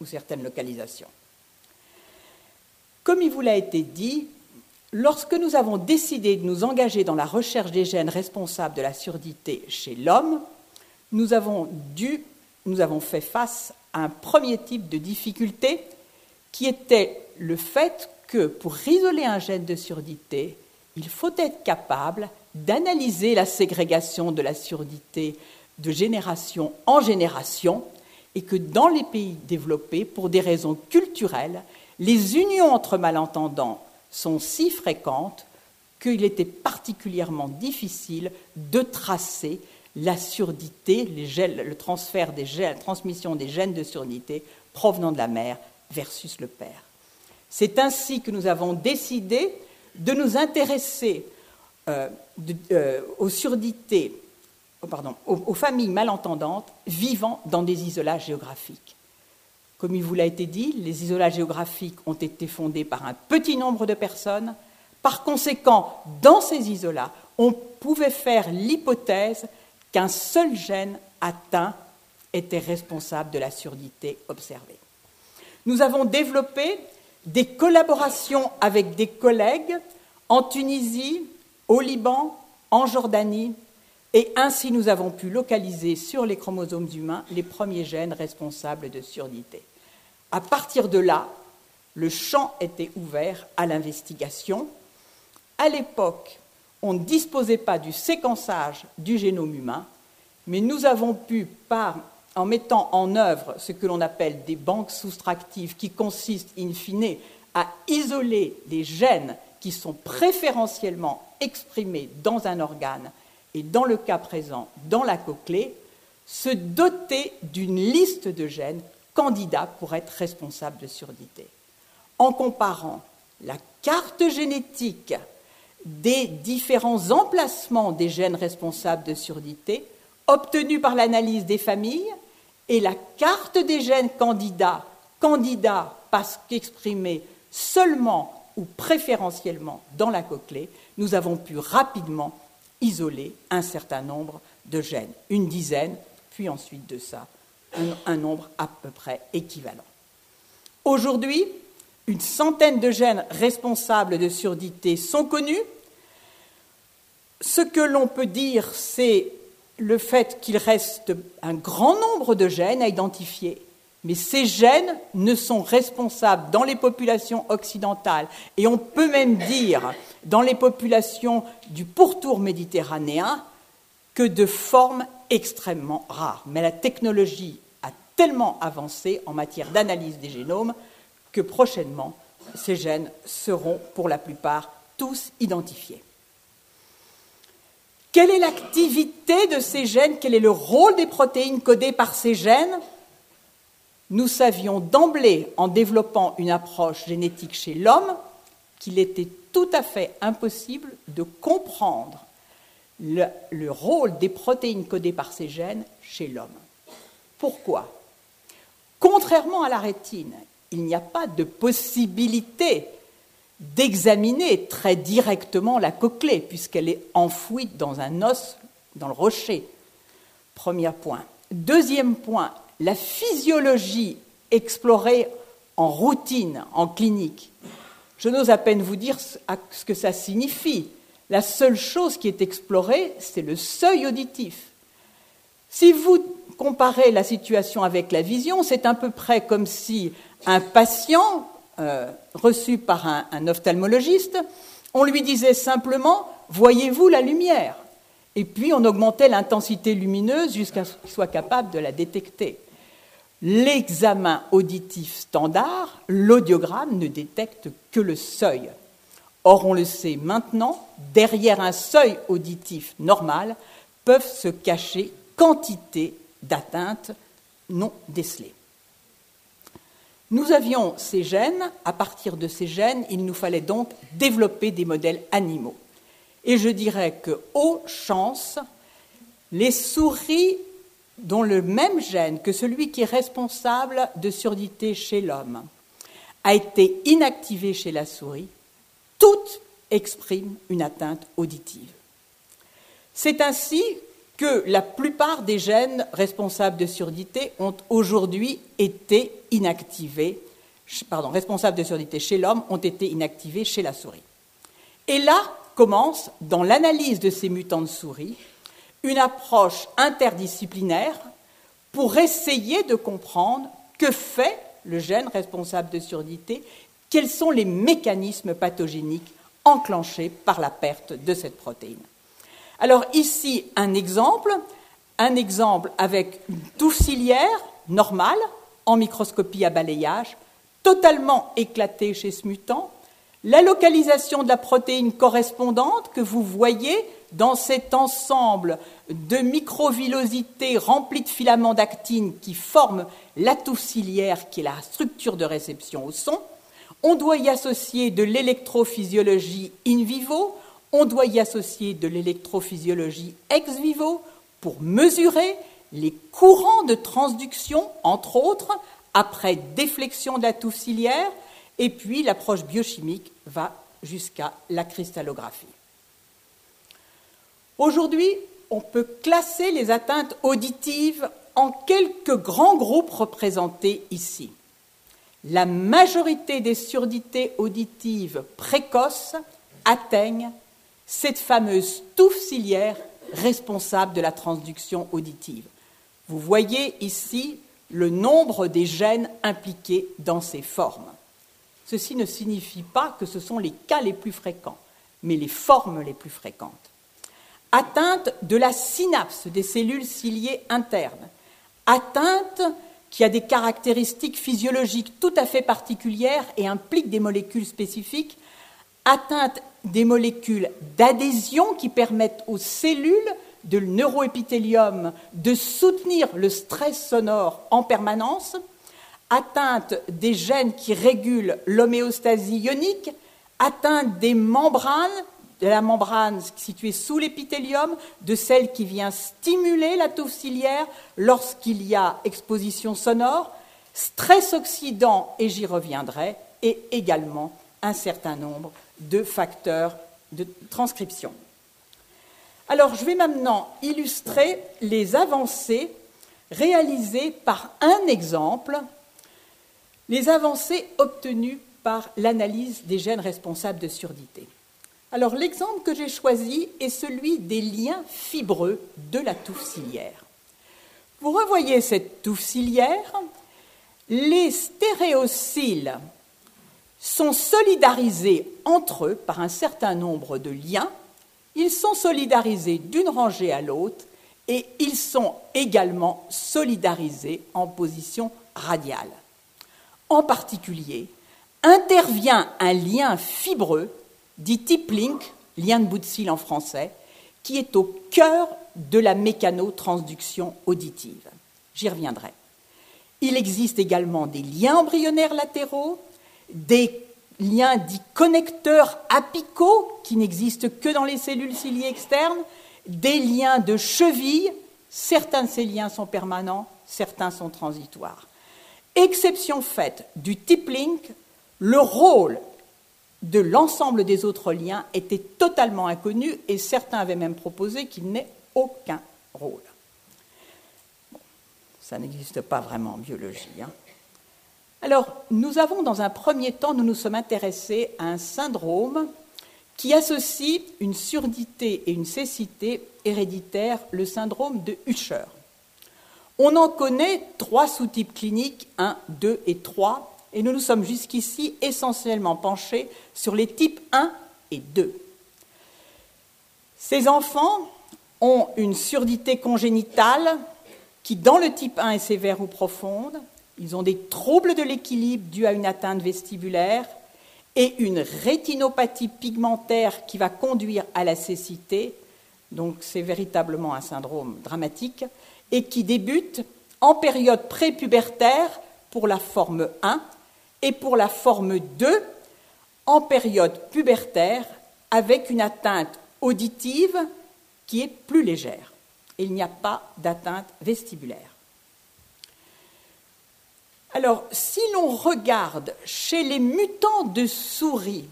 ou certaines localisations. Comme il vous l'a été dit, Lorsque nous avons décidé de nous engager dans la recherche des gènes responsables de la surdité chez l'homme, nous avons dû, nous avons fait face à un premier type de difficulté qui était le fait que pour isoler un gène de surdité, il faut être capable d'analyser la ségrégation de la surdité de génération en génération et que dans les pays développés, pour des raisons culturelles, les unions entre malentendants sont si fréquentes qu'il était particulièrement difficile de tracer la surdité, le transfert des gènes, la transmission des gènes de surdité provenant de la mère versus le père. C'est ainsi que nous avons décidé de nous intéresser euh, euh, aux surdités, oh, aux familles malentendantes vivant dans des isolats géographiques. Comme il vous l'a été dit, les isolats géographiques ont été fondés par un petit nombre de personnes. Par conséquent, dans ces isolats, on pouvait faire l'hypothèse qu'un seul gène atteint était responsable de la surdité observée. Nous avons développé des collaborations avec des collègues en Tunisie, au Liban, en Jordanie, et ainsi nous avons pu localiser sur les chromosomes humains les premiers gènes responsables de surdité. À partir de là, le champ était ouvert à l'investigation. À l'époque, on ne disposait pas du séquençage du génome humain, mais nous avons pu, par, en mettant en œuvre ce que l'on appelle des banques soustractives, qui consistent in fine à isoler les gènes qui sont préférentiellement exprimés dans un organe et dans le cas présent dans la cochlée, se doter d'une liste de gènes candidats pour être responsables de surdité. En comparant la carte génétique des différents emplacements des gènes responsables de surdité obtenus par l'analyse des familles et la carte des gènes candidats, candidats parce qu'exprimés seulement ou préférentiellement dans la cochlée, nous avons pu rapidement isoler un certain nombre de gènes, une dizaine, puis ensuite de ça, un, un nombre à peu près équivalent. Aujourd'hui, une centaine de gènes responsables de surdité sont connus. Ce que l'on peut dire, c'est le fait qu'il reste un grand nombre de gènes à identifier, mais ces gènes ne sont responsables dans les populations occidentales, et on peut même dire dans les populations du pourtour méditerranéen, que de formes extrêmement rares. Mais la technologie a tellement avancé en matière d'analyse des génomes que prochainement, ces gènes seront pour la plupart tous identifiés. Quelle est l'activité de ces gènes? Quel est le rôle des protéines codées par ces gènes? Nous savions d'emblée, en développant une approche génétique chez l'homme, qu'il était tout à fait impossible de comprendre le, le, rôle des protéines codées par ces gènes chez l'homme. Pourquoi? Contrairement à la rétine, il n'y a pas de possibilité d'examiner très directement la cochlée, puisqu'elle est enfouie dans un os, dans le rocher. Premier point. Deuxième point, la physiologie explorée en routine, en clinique. Je n'ose à peine vous dire ce que ça signifie. La seule chose qui est explorée, c'est le seuil auditif. Si vous comparez la situation avec la vision, c'est à peu près comme si un patient euh, reçu par un, ophtalmologiste, on lui disait simplement Voyez-vous la lumière? Et puis on augmentait l'intensité lumineuse jusqu'à ce qu'il soit capable de la détecter. L'examen auditif standard, l'audiogramme ne détecte que le seuil. Or, on le sait maintenant, derrière un seuil auditif normal peuvent se cacher quantité d'atteintes non décelées. Nous avions ces gènes, à partir de ces gènes, il nous fallait donc développer des modèles animaux. Et je dirais que, aux chances, les souris dont le même gène que celui qui est responsable de surdité chez l'homme a été inactivé chez la souris, toutes expriment une atteinte auditive. C'est ainsi que la plupart des gènes responsables de surdité ont aujourd'hui été inactivés, pardon, responsables de surdité chez l'homme ont été inactivés chez la souris. Et là commence, dans l'analyse de ces mutants de souris, une approche interdisciplinaire pour essayer de comprendre que fait le gène responsable de surdité, quels sont les mécanismes pathogéniques enclenchés par la perte de cette protéine. Alors ici, un exemple, un exemple avec une touffe normale, en microscopie à balayage, totalement éclatée chez ce mutant, la localisation de la protéine correspondante que vous voyez dans cet ensemble de microvillosités remplies de filaments d'actine qui forment la touffe ciliaire, qui est la structure de réception au son. On doit y associer de l'électrophysiologie in vivo, on doit y associer de l'électrophysiologie ex vivo pour mesurer les courants de transduction, entre autres, après déflexion de la touffe ciliaire, et puis l'approche biochimique va jusqu'à la cristallographie. Aujourd'hui, on peut classer les atteintes auditives en quelques grands groupes représentés ici. La majorité des surdités auditives précoces atteignent cette fameuse touffe ciliaire responsable de la transduction auditive. Vous voyez ici le nombre des gènes impliqués dans ces formes. Ceci ne signifie pas que ce sont les cas les plus fréquents, mais les formes les plus fréquentes. Atteinte de la synapse des cellules ciliées internes, atteinte qui a des caractéristiques physiologiques tout à fait particulières et implique des molécules spécifiques, atteinte des molécules d'adhésion qui permettent aux cellules de neuroépithélium de soutenir le stress sonore en permanence, atteinte des gènes qui régulent l'homéostasie ionique, atteinte des membranes, de la membrane située sous l'épithélium, de celle qui vient stimuler la touffe ciliaire lorsqu'il y a exposition sonore, stress oxydant, et j'y reviendrai, et également un certain nombre de facteurs de transcription. Alors, je vais maintenant illustrer les avancées réalisées par un exemple, les avancées obtenues par l'analyse des gènes responsables de surdité. Alors, l'exemple que j'ai choisi est celui des liens fibreux de la touffe ciliaire. Vous revoyez cette touffe ciliaire, les stéréociles sont solidarisés entre eux par un certain nombre de liens. Ils sont solidarisés d'une rangée à l'autre et ils sont également solidarisés en position radiale. En particulier, intervient un lien fibreux, dit tip link, lien de bout de cil en français, qui est au cœur de la mécanotransduction auditive. J'y reviendrai. Il existe également des liens embryonnaires latéraux des liens dits connecteurs apicaux qui n'existent que dans les cellules ciliées externes, des liens de cheville, certains de ces liens sont permanents, certains sont transitoires. Exception faite du tip link, le rôle de l'ensemble des autres liens était totalement inconnu et certains avaient même proposé qu'il n'ait aucun rôle. ça n'existe pas vraiment en biologie. Hein. Alors, nous avons dans un premier temps, nous nous sommes intéressés à un syndrome qui associe une surdité et une cécité héréditaire, le syndrome de Usher. On en connaît trois sous-types cliniques, 1, 2 et 3, et nous nous sommes jusqu'ici essentiellement penchés sur les types 1 et 2. Ces enfants ont une surdité congénitale qui, dans le type 1, est sévère ou profonde, ils ont des troubles de l'équilibre dus à une atteinte vestibulaire et une rétinopathie pigmentaire qui va conduire à la cécité. Donc c'est véritablement un syndrome dramatique et qui débute en période prépubertaire pour la forme 1 et pour la forme 2 en période pubertaire avec une atteinte auditive qui est plus légère. Il n'y a pas d'atteinte vestibulaire. Alors, si l'on regarde chez les mutants de souris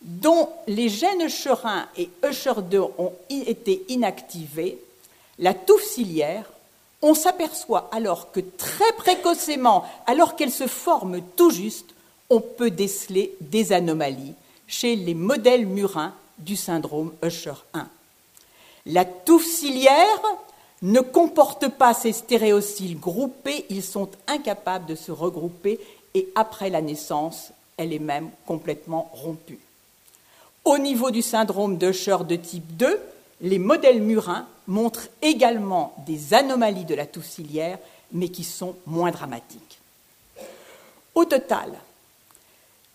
dont les gènes Usher1 et Usher2 ont été inactivés, la touffe ciliaire, on s'aperçoit alors que très précocement, alors qu'elle se forme tout juste, on peut déceler des anomalies chez les modèles murins du syndrome Usher1. La touffe ciliaire ne comportent pas ces stéréociles groupés, ils sont incapables de se regrouper et après la naissance, elle est même complètement rompue. Au niveau du syndrome d'Usher de type 2, les modèles murins montrent également des anomalies de la touffe ciliaire, mais qui sont moins dramatiques. Au total,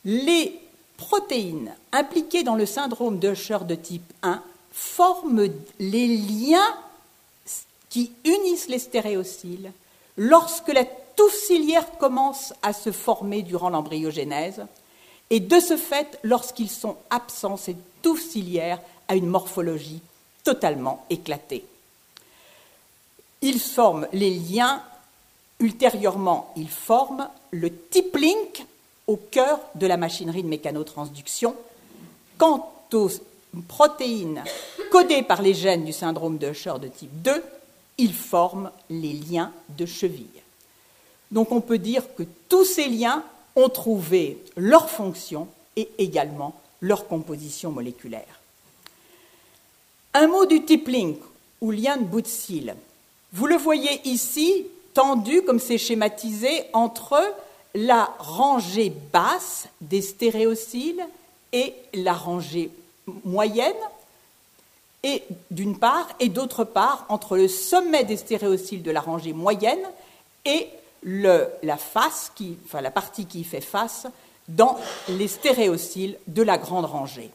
les protéines impliquées dans le syndrome d'Usher de type 1 forment les liens qui unissent les stéréociles lorsque la touffe ciliaire commence à se former durant l'embryogénèse, et de ce fait, lorsqu'ils sont absents, touffe ciliaire a une morphologie totalement éclatée. Ils forment les liens, ultérieurement, ils forment le tip link au cœur de la machinerie de mécanotransduction. Quant aux protéines codées par les gènes du syndrome de Usher de type 2, ils forment les liens de cheville. Donc on peut dire que tous ces liens ont trouvé leur fonction et également leur composition moléculaire. Un mot du tippling, ou lien de bout de cils. Vous le voyez ici, tendu comme c'est schématisé entre la rangée basse des stéréociles et la rangée moyenne, et d'une part, et d'autre part, entre le sommet des stéréociles de la rangée moyenne et la face, qui, enfin la partie qui y fait face, dans les stéréociles de la grande rangée.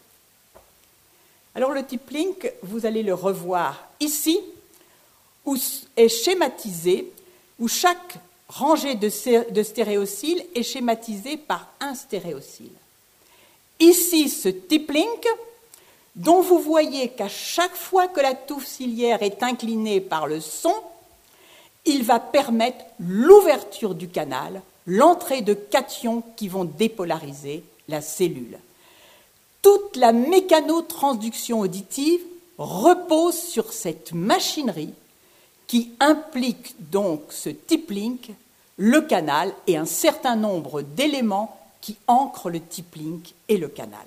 Alors le type link, vous allez le revoir ici, où est schématisé, où chaque rangée de, stéréociles est schématisée par un stéréocyle. Ici, ce type link, dont vous voyez qu'à chaque fois que la touffe ciliaire est inclinée par le son, il va permettre l'ouverture du canal, l'entrée de cations qui vont dépolariser la cellule. Toute la mécanotransduction auditive repose sur cette machinerie qui implique donc ce tip link, le canal et un certain nombre d'éléments qui ancrent le tip link et le canal.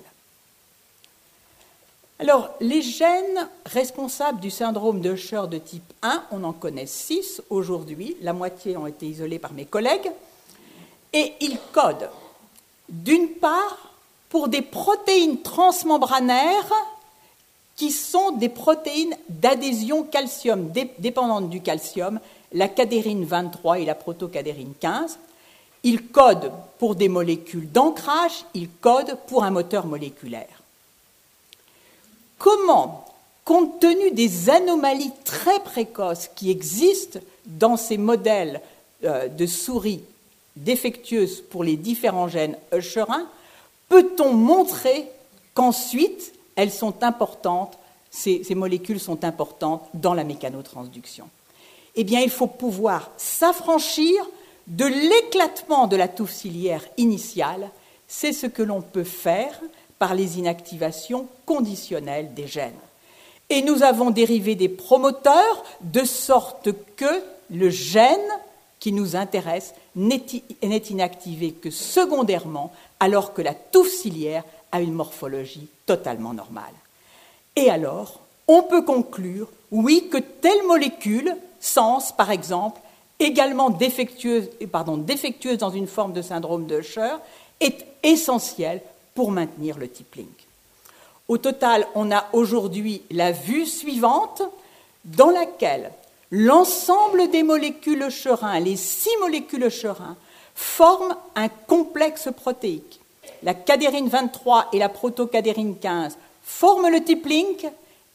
Alors, les gènes responsables du syndrome de Usher de type 1, on en connaît 6 aujourd'hui, la moitié ont été isolés par mes collègues, et ils codent d'une part pour des protéines transmembranaires qui sont des protéines d'adhésion calcium dépendantes du calcium, la cadérine 23 et la protocadérine 15. Ils codent pour des molécules d'ancrage, ils codent pour un moteur moléculaire. Comment, compte tenu des anomalies très précoces qui existent dans ces modèles euh, de souris défectueuses pour les différents gènes Usherins, peut-on montrer qu'ensuite elles sont importantes, ces, ces, molécules sont importantes dans la mécanotransduction? Eh bien, il faut pouvoir s'affranchir de l'éclatement de la touffe ciliaire initiale. C'est ce que l'on peut faire par les inactivations conditionnelles des gènes. Et nous avons dérivé des promoteurs de sorte que le gène qui nous intéresse n'est inactivé que secondairement, alors que la touffe ciliaire a une morphologie totalement normale. Et alors, on peut conclure, oui, que telle molécule, sens par exemple, également défectueuse, pardon, défectueuse dans une forme de syndrome de Usher, est essentielle pour maintenir le type link. Au total, on a aujourd'hui la vue suivante dans laquelle l'ensemble des molécules cherin, les six molécules cherin, forment un complexe protéique. La cadérine 23 et la protocadérine 15 forment le type link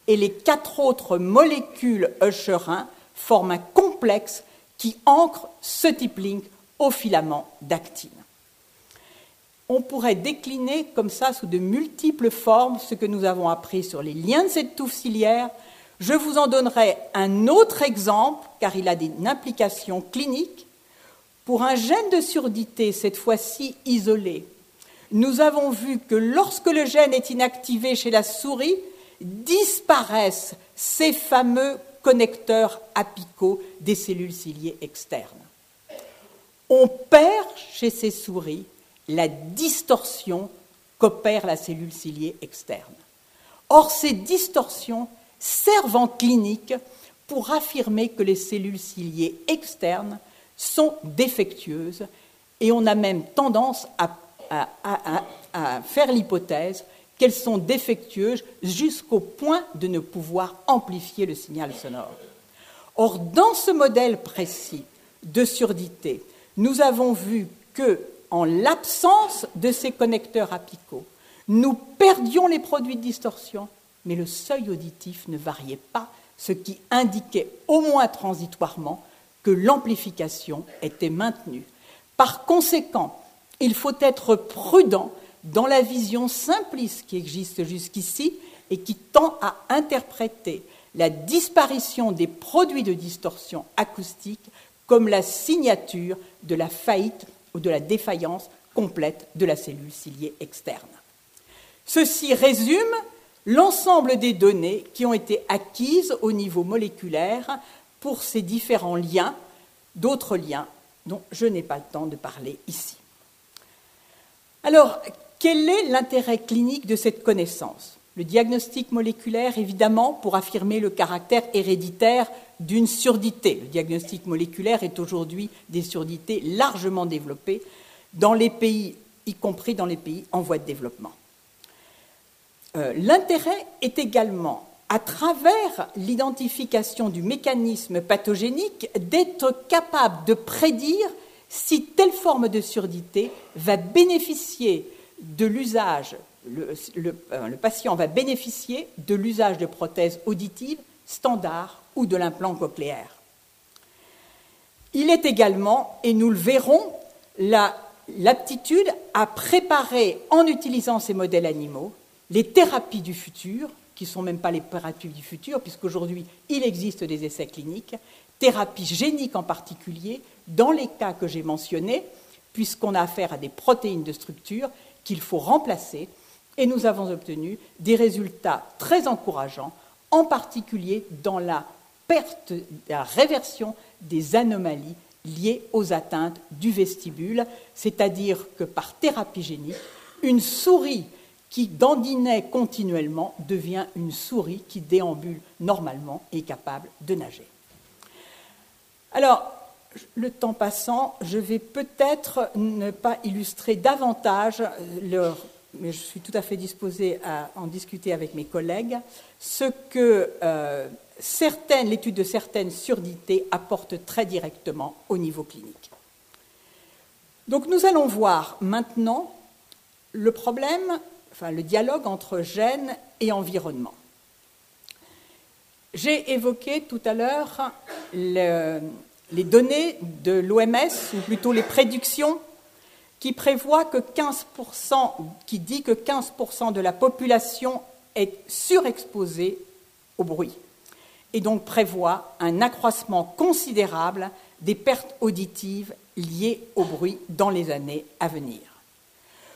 et les quatre autres molécules Usherin forment un complexe qui ancre ce type link au filament d'actine on pourrait décliner comme ça sous de multiples formes ce que nous avons appris sur les liens de cette touffe ciliaire. Je vous en donnerai un autre exemple, car il a une implication clinique. Pour un gène de surdité, cette fois-ci isolé, nous avons vu que lorsque le gène est inactivé chez la souris, disparaissent ces fameux connecteurs apicaux des cellules ciliées externes. On perd chez ces souris la distorsion qu'opère la cellule ciliée externe. Or, ces distorsions servent en clinique pour affirmer que les cellules ciliées externes sont défectueuses et on a même tendance à, faire l'hypothèse qu'elles sont défectueuses jusqu'au point de ne pouvoir amplifier le signal sonore. Or, dans ce modèle précis de surdité, nous avons vu que en l'absence de ces connecteurs apicaux, nous perdions les produits de distorsion, mais le seuil auditif ne variait pas, ce qui indiquait au moins transitoirement que l'amplification était maintenue. Par conséquent, il faut être prudent dans la vision simpliste qui existe jusqu'ici et qui tend à interpréter la disparition des produits de distorsion acoustique comme la signature de la faillite ou de la défaillance complète de la cellule ciliée externe. Ceci résume l'ensemble des données qui ont été acquises au niveau moléculaire pour ces différents liens, d'autres liens dont je n'ai pas le temps de parler ici. Alors, quel est l'intérêt clinique de cette connaissance? Le diagnostic moléculaire, évidemment, pour affirmer le caractère héréditaire d'une surdité. Le diagnostic moléculaire est aujourd'hui des surdités largement développées dans les pays, y compris dans les pays en voie de développement. Euh, l'intérêt est également, à travers l'identification du mécanisme pathogénique, d'être capable de prédire si telle forme de surdité va bénéficier de l'usage, le, euh, le, patient va bénéficier de l'usage de prothèses auditives standards ou de l'implant cochléaire. Il est également, et nous le verrons, l'aptitude à préparer, en utilisant ces modèles animaux, les thérapies du futur, qui ne sont même pas les thérapies du futur, puisqu'aujourd'hui il existe des essais cliniques, thérapies géniques en particulier, dans les cas que j'ai mentionnés, puisqu'on a affaire à des protéines de structure qu'il faut remplacer, et nous avons obtenu des résultats très encourageants, en particulier dans la perte, la réversion des anomalies liées aux atteintes du vestibule, c'est-à-dire que par thérapie génique, une souris qui dandinait continuellement devient une souris qui déambule normalement et capable de nager. Alors, le temps passant, je vais peut-être ne pas illustrer davantage, mais je suis tout à fait disposée à en discuter avec mes collègues, ce que euh, l'étude de certaines surdités apporte très directement au niveau clinique. Donc nous allons voir maintenant le problème, enfin le dialogue entre gènes et environnement. J'ai évoqué tout à l'heure les données de l'OMS, ou plutôt les prédictions, qui prévoient que 15%, qui dit que 15% de la population est surexposée au bruit, et donc prévoit un accroissement considérable des pertes auditives liées au bruit dans les années à venir.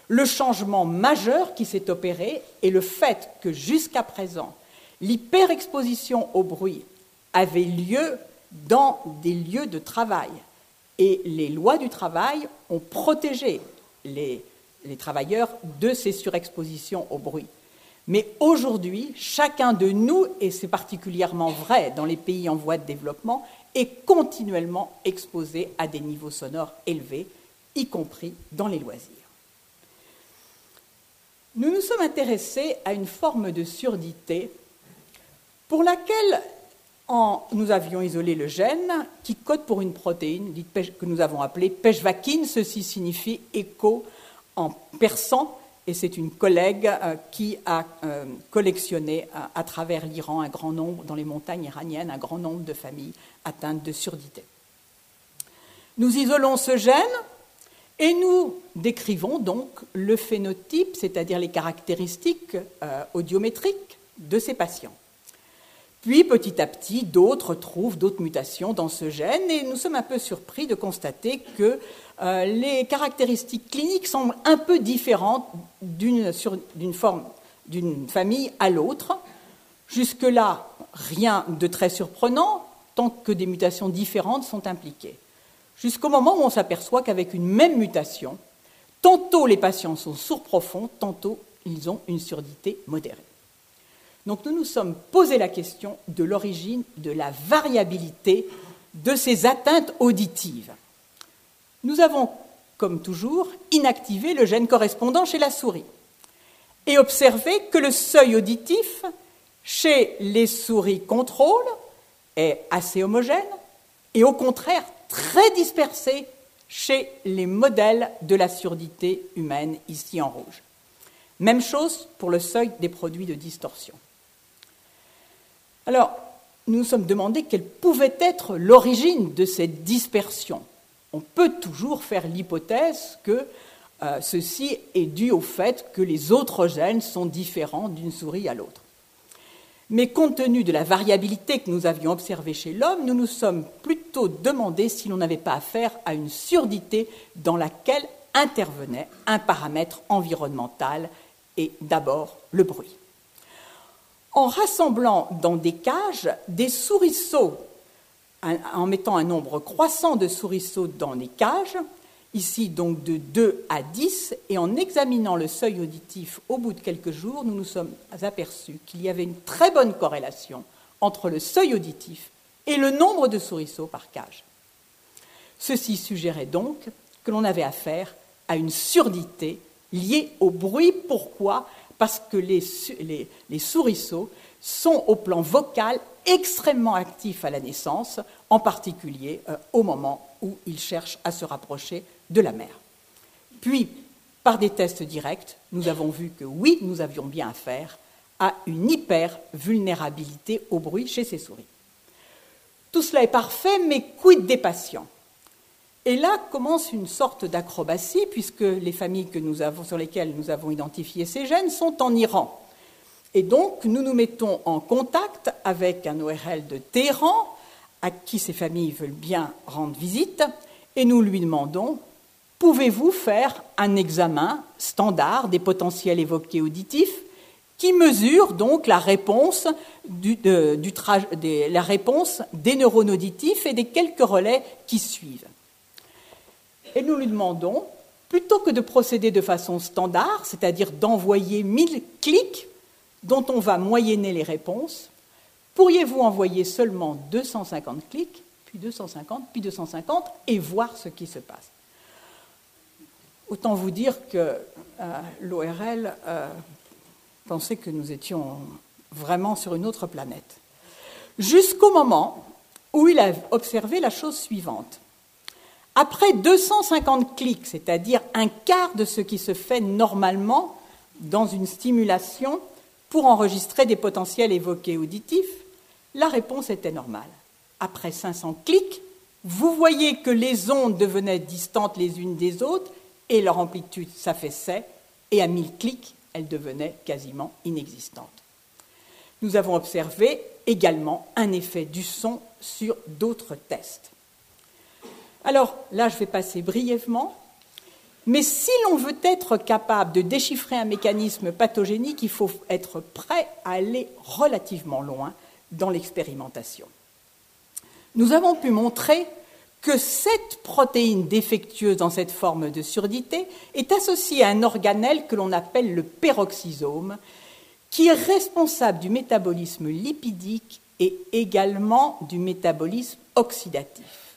Le changement majeur qui s'est opéré est le fait que jusqu'à présent, l'hyperexposition au bruit avait lieu dans des lieux de travail. Et les lois du travail ont protégé les, travailleurs de ces surexpositions au bruit. Mais aujourd'hui, chacun de nous, et c'est particulièrement vrai dans les pays en voie de développement, est continuellement exposé à des niveaux sonores élevés, y compris dans les loisirs. Nous nous sommes intéressés à une forme de surdité pour laquelle nous avions isolé le gène qui code pour une protéine que nous avons appelée peshvakine. Ceci signifie écho en persan et c'est une collègue euh, qui a euh, collectionné euh, à travers l'Iran un grand nombre, dans les montagnes iraniennes, un grand nombre de familles atteintes de surdité. Nous isolons ce gène et nous décrivons donc le phénotype, c'est-à-dire les caractéristiques audiométriques de ces patients. Puis petit à petit, d'autres trouvent d'autres mutations dans ce gène et nous sommes un peu surpris de constater que euh, les caractéristiques cliniques semblent un peu différentes d'une d'une famille à l'autre. Jusque-là, rien de très surprenant tant que des mutations différentes sont impliquées. Jusqu'au moment où on s'aperçoit qu'avec une même mutation, tantôt les patients sont sourds profonds, tantôt ils ont une surdité modérée. Donc nous nous sommes posé la question de l'origine de la variabilité de ces atteintes auditives. Nous avons, comme toujours, inactivé le gène correspondant chez la souris et observé que le seuil auditif chez les souris contrôle est assez homogène et au contraire très dispersé chez les modèles de la surdité humaine ici en rouge. Même chose pour le seuil des produits de distorsion. Alors, nous nous sommes demandé quelle pouvait être l'origine de cette dispersion. On peut toujours faire l'hypothèse que euh, ceci est dû au fait que les autres gènes sont différents d'une souris à l'autre. Mais compte tenu de la variabilité que nous avions observée chez l'homme, nous nous sommes plutôt demandé si l'on n'avait pas affaire à une surdité dans laquelle intervenait un paramètre environnemental et d'abord le bruit en rassemblant dans des cages des souriceaux, en mettant un nombre croissant de souriceaux dans les cages, ici donc de 2 à 10, et en examinant le seuil auditif au bout de quelques jours, nous nous sommes aperçus qu'il y avait une très bonne corrélation entre le seuil auditif et le nombre de souriceaux par cage. Ceci suggérait donc que l'on avait affaire à une surdité liée au bruit. Pourquoi? Parce que les, les, sont au plan vocal extrêmement actifs à la naissance, en particulier euh, au moment où ils cherchent à se rapprocher de la mère. Puis, par des tests directs, nous avons vu que oui, nous avions bien affaire à une hyper-vulnérabilité au bruit chez ces souris. Tout cela est parfait, mais quid des patients? Et là commence une sorte d'acrobatie, puisque les familles sur lesquelles nous avons identifié ces gènes sont en Iran. Et donc, nous nous mettons en contact avec un ORL de Téhéran, à qui ces familles veulent bien rendre visite, et nous lui demandons Pouvez-vous faire un examen standard des potentiels évoqués auditifs qui mesure donc la réponse des neurones auditifs et des quelques relais qui suivent? Et nous lui demandons, plutôt que de procéder de façon standard, c'est-à-dire d'envoyer 1000 clics dont on va moyenner les réponses, pourriez-vous envoyer seulement 250 clics, puis 250, puis 250, et voir ce qui se passe? Autant vous dire que euh, l'ORL euh, pensait que nous étions vraiment sur une autre planète. Jusqu'au moment où il a observé la chose suivante. Après 250 clics, c'est-à-dire un quart de ce qui se fait normalement dans une stimulation pour enregistrer des potentiels évoqués auditifs, la réponse était normale. Après 500 clics, vous voyez que les ondes devenaient distantes les unes des autres et leur amplitude s'affaissait, et à 1000 clics, elles devenaient quasiment inexistantes. Nous avons observé également un effet du son sur d'autres tests. Alors là, je vais passer brièvement, mais si l'on veut être capable de déchiffrer un mécanisme pathogénique, il faut être prêt à aller relativement loin dans l'expérimentation. Nous avons pu montrer que cette protéine défectueuse dans cette forme de surdité est associée à un organelle que l'on appelle le peroxysome, qui est responsable du métabolisme lipidique et également du métabolisme oxydatif.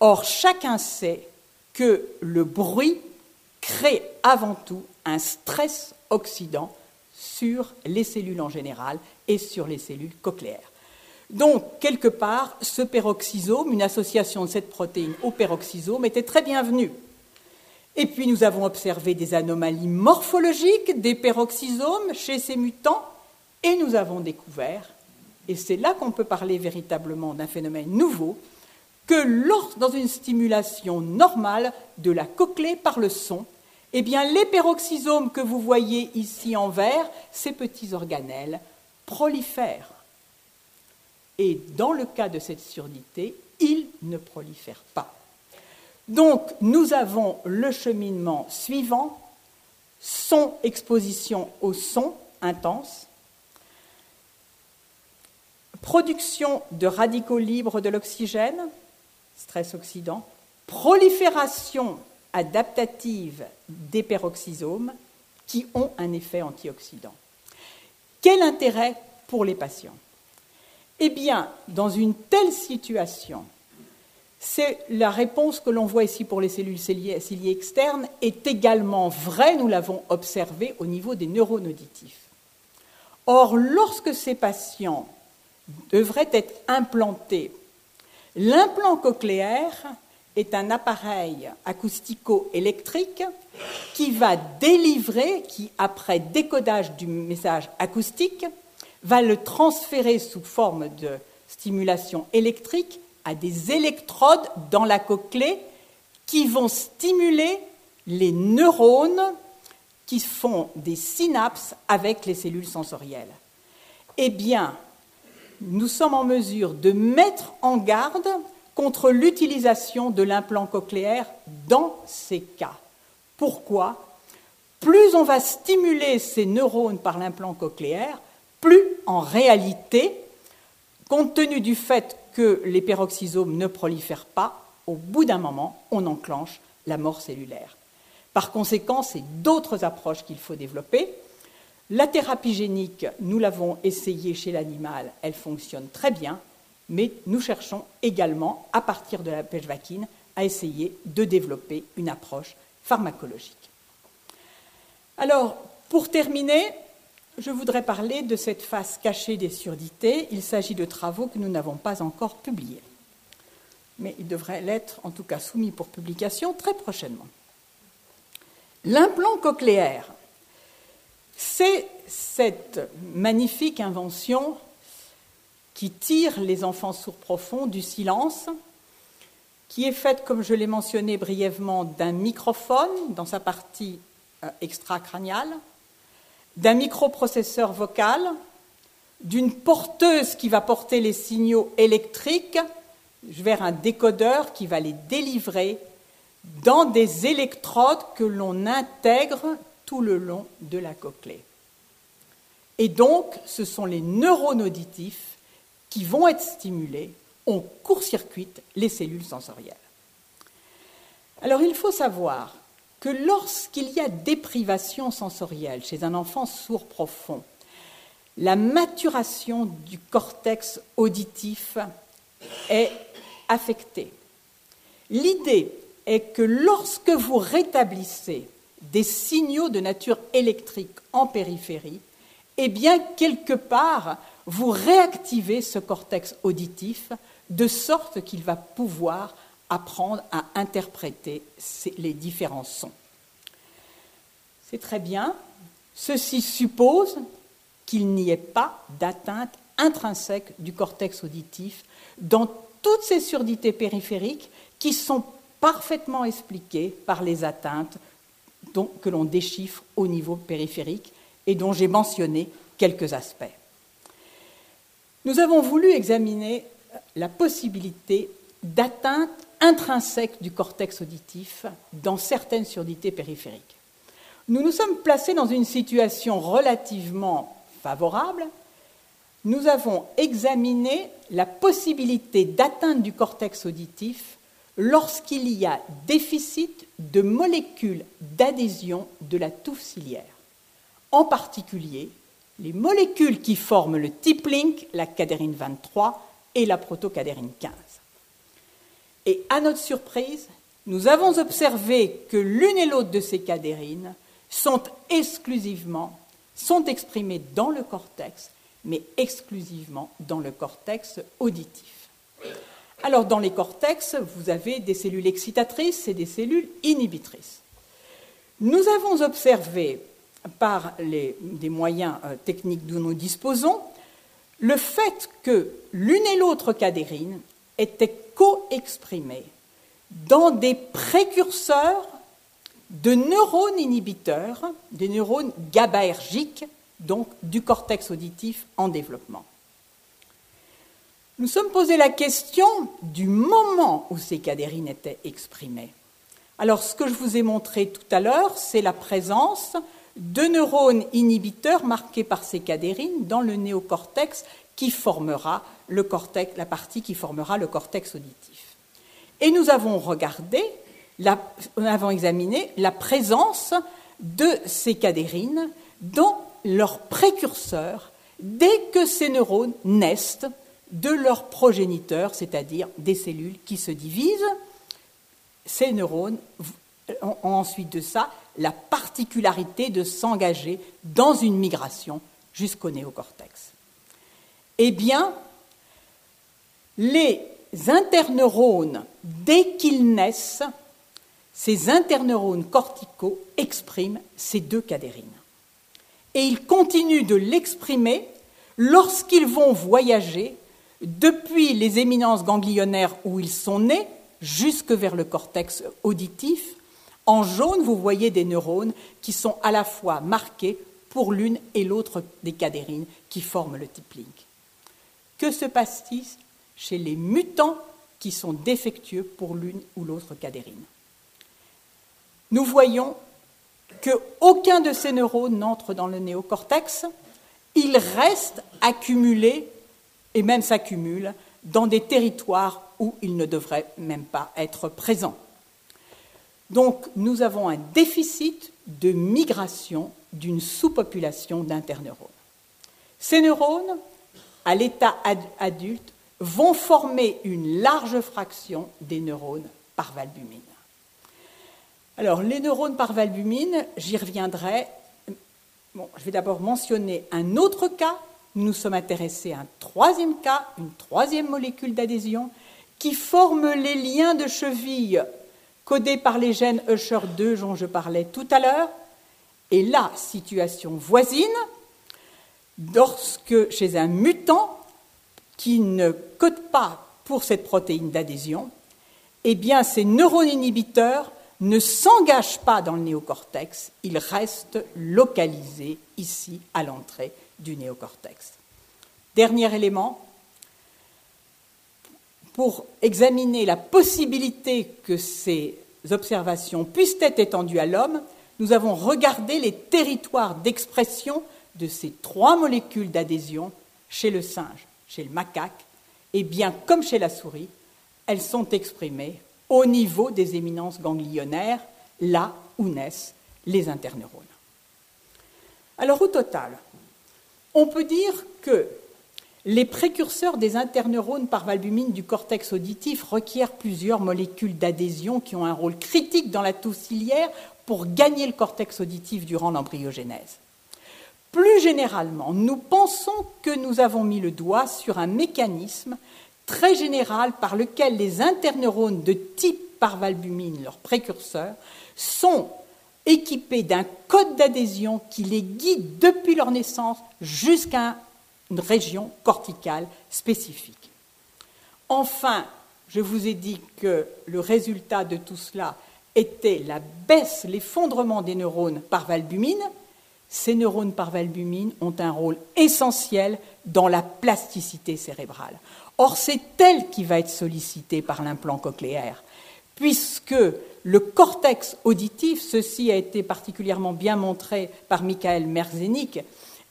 Or, chacun sait que le bruit crée avant tout un stress oxydant sur les cellules en général et sur les cellules cochléaires. Donc, quelque part, ce peroxysome, une association de cette protéine au peroxysome, était très bienvenue. Et puis, nous avons observé des anomalies morphologiques des peroxysomes chez ces mutants, et nous avons découvert, et c'est là qu'on peut parler véritablement d'un phénomène nouveau, que lors, dans une stimulation normale de la cochlée par le son, eh bien, les peroxysomes que vous voyez ici en vert, ces petits organelles, prolifèrent. Et dans le cas de cette surdité, il ne prolifère pas. Donc nous avons le cheminement suivant, son exposition au son intense, production de radicaux libres de l'oxygène, stress oxydant, prolifération adaptative des peroxysomes qui ont un effet antioxydant. Quel intérêt pour les patients? Eh bien, dans une telle situation, c'est la réponse que l'on voit ici pour les cellules ciliées, externes est également vraie, nous l'avons observé au niveau des neurones auditifs. Or, lorsque ces patients devraient être implantés, l'implant cochléaire est un appareil acoustico-électrique qui va délivrer, qui après décodage du message acoustique, va le transférer sous forme de stimulation électrique à des électrodes dans la cochlée qui vont stimuler les neurones qui font des synapses avec les cellules sensorielles. Eh bien, nous sommes en mesure de mettre en garde contre l'utilisation de l'implant cochléaire dans ces cas. Pourquoi? Plus on va stimuler ces neurones par l'implant cochléaire, plus en réalité, compte tenu du fait que les peroxysomes ne prolifèrent pas, au bout d'un moment, on enclenche la mort cellulaire. Par conséquent, c'est d'autres approches qu'il faut développer. La thérapie génique, nous l'avons essayée chez l'animal, elle fonctionne très bien, mais nous cherchons également, à partir de la pêche vaquine, à essayer de développer une approche pharmacologique. Alors, pour terminer, je voudrais parler de cette face cachée des surdités. Il s'agit de travaux que nous n'avons pas encore publiés. Mais ils devraient l'être, en tout cas, soumis pour publication très prochainement. L'implant cochléaire, c'est cette magnifique invention qui tire les enfants sourds profonds du silence, qui est faite, comme je l'ai mentionné brièvement, d'un microphone dans sa partie euh, extracrâniale, d'un microprocesseur vocal, d'une porteuse qui va porter les signaux électriques vers un décodeur qui va les délivrer dans des électrodes que l'on intègre tout le long de la cochlée. Et donc, ce sont les neurones auditifs qui vont être stimulés, on court-circuite les cellules sensorielles. Alors, il faut savoir que lorsqu'il y a déprivation sensorielle chez un enfant sourd profond, la maturation du cortex auditif est affectée. L'idée est que lorsque vous rétablissez des signaux de nature électrique en périphérie, eh bien, quelque part, vous réactivez ce cortex auditif de sorte qu'il va pouvoir apprendre à interpréter les différents sons. C'est très bien. Ceci suppose qu'il n'y ait pas d'atteinte intrinsèque du cortex auditif dans toutes ces surdités périphériques qui sont parfaitement expliquées par les atteintes que l'on déchiffre au niveau périphérique et dont j'ai mentionné quelques aspects. Nous avons voulu examiner la possibilité d'atteinte intrinsèque du cortex auditif dans certaines surdités périphériques. Nous nous sommes placés dans une situation relativement favorable. Nous avons examiné la possibilité d'atteinte du cortex auditif lorsqu'il y a déficit de molécules d'adhésion de la touffe ciliaire. En particulier, les molécules qui forment le tip-link, la cadérine 23 et la protocadérine 15. Et à notre surprise, nous avons observé que l'une et l'autre de ces cadérines sont exclusivement, sont exprimées dans le cortex, mais exclusivement dans le cortex auditif. Alors, dans les cortex, vous avez des cellules excitatrices et des cellules inhibitrices. Nous avons observé, par des moyens euh, techniques dont nous disposons, le fait que l'une et l'autre cadérine étaient co-exprimées dans des précurseurs de neurones inhibiteurs, des neurones GABAergiques, donc du cortex auditif en développement. Nous sommes posé la question du moment où ces cadérines étaient exprimées. Alors, ce que je vous ai montré tout à l'heure, c'est la présence de neurones inhibiteurs marqués par ces cadérines dans le néocortex qui formera le cortex, la partie qui formera le cortex auditif. Et nous avons regardé, nous avons examiné la présence de ces cadérines dans leurs précurseurs dès que ces neurones naissent de leurs progéniteurs, c'est-à-dire des cellules qui se divisent. Ces neurones ont ensuite de ça la particularité de s'engager dans une migration jusqu'au néocortex. Eh bien, les interneurones, dès qu'ils naissent, ces interneurones corticaux expriment ces deux cadérines. Et ils continuent de l'exprimer lorsqu'ils vont voyager depuis les éminences ganglionnaires où ils sont nés jusque vers le cortex auditif. En jaune, vous voyez des neurones qui sont à la fois marqués pour l'une et l'autre des cadérines qui forment le type link. Que se passe-t-il chez les mutants qui sont défectueux pour l'une ou l'autre cadérine? Nous voyons qu'aucun de ces neurones n'entre dans le néocortex, ils restent accumulés et même s'accumulent dans des territoires où ils ne devraient même pas être présents. Donc nous avons un déficit de migration d'une sous-population d'interneurones. Ces neurones, à l'état adulte, vont former une large fraction des neurones par valbumine. Alors, les neurones par valbumine, j'y reviendrai. Bon, je vais d'abord mentionner un autre cas. Nous sommes intéressés à un troisième cas, une troisième molécule d'adhésion, qui forme les liens de cheville codés par les gènes Usher2 dont je parlais tout à l'heure. Et la situation voisine, lorsque chez un mutant qui ne code pas pour cette protéine d'adhésion, eh ces neurones inhibiteurs ne s'engagent pas dans le néocortex, ils restent localisés ici à l'entrée du néocortex. Dernier élément, pour examiner la possibilité que ces observations puissent être étendues à l'homme, nous avons regardé les territoires d'expression de ces trois molécules d'adhésion chez le singe, chez le macaque, et bien comme chez la souris, elles sont exprimées au niveau des éminences ganglionnaires, là où naissent les interneurones. Alors au total, on peut dire que les précurseurs des interneurones par valbumine du cortex auditif requièrent plusieurs molécules d'adhésion qui ont un rôle critique dans la toux ciliaire pour gagner le cortex auditif durant l'embryogénèse. Plus généralement, nous pensons que nous avons mis le doigt sur un mécanisme très général par lequel les interneurones de type parvalbumine, leurs précurseurs, sont équipés d'un code d'adhésion qui les guide depuis leur naissance jusqu'à une région corticale spécifique. Enfin, je vous ai dit que le résultat de tout cela était la baisse, l'effondrement des neurones par valbumine. Ces neurones par valbumine ont un rôle essentiel dans la plasticité cérébrale. Or, c'est elle qui va être sollicitée par l'implant cochléaire, puisque le cortex auditif, ceci a été particulièrement bien montré par Michael Merzenich,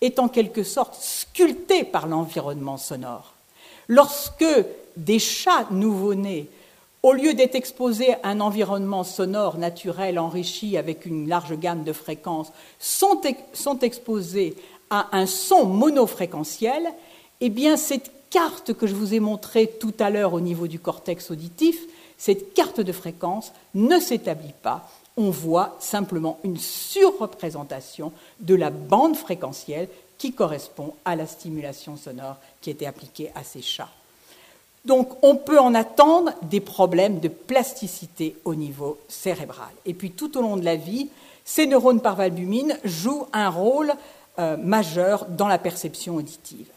est en quelque sorte sculpté par l'environnement sonore. Lorsque des chats nouveau-nés, au lieu d'être exposés à un environnement sonore naturel enrichi avec une large gamme de fréquences, sont, sont exposés à un son monofréquentiel, eh bien cette carte que je vous ai montrée tout à l'heure au niveau du cortex auditif, cette carte de fréquence ne s'établit pas. On voit simplement une surreprésentation de la bande fréquentielle qui correspond à la stimulation sonore qui était appliquée à ces chats. Donc on peut en attendre des problèmes de plasticité au niveau cérébral. Et puis tout au long de la vie, ces neurones par valbumine jouent un rôle euh, majeur dans la perception auditive.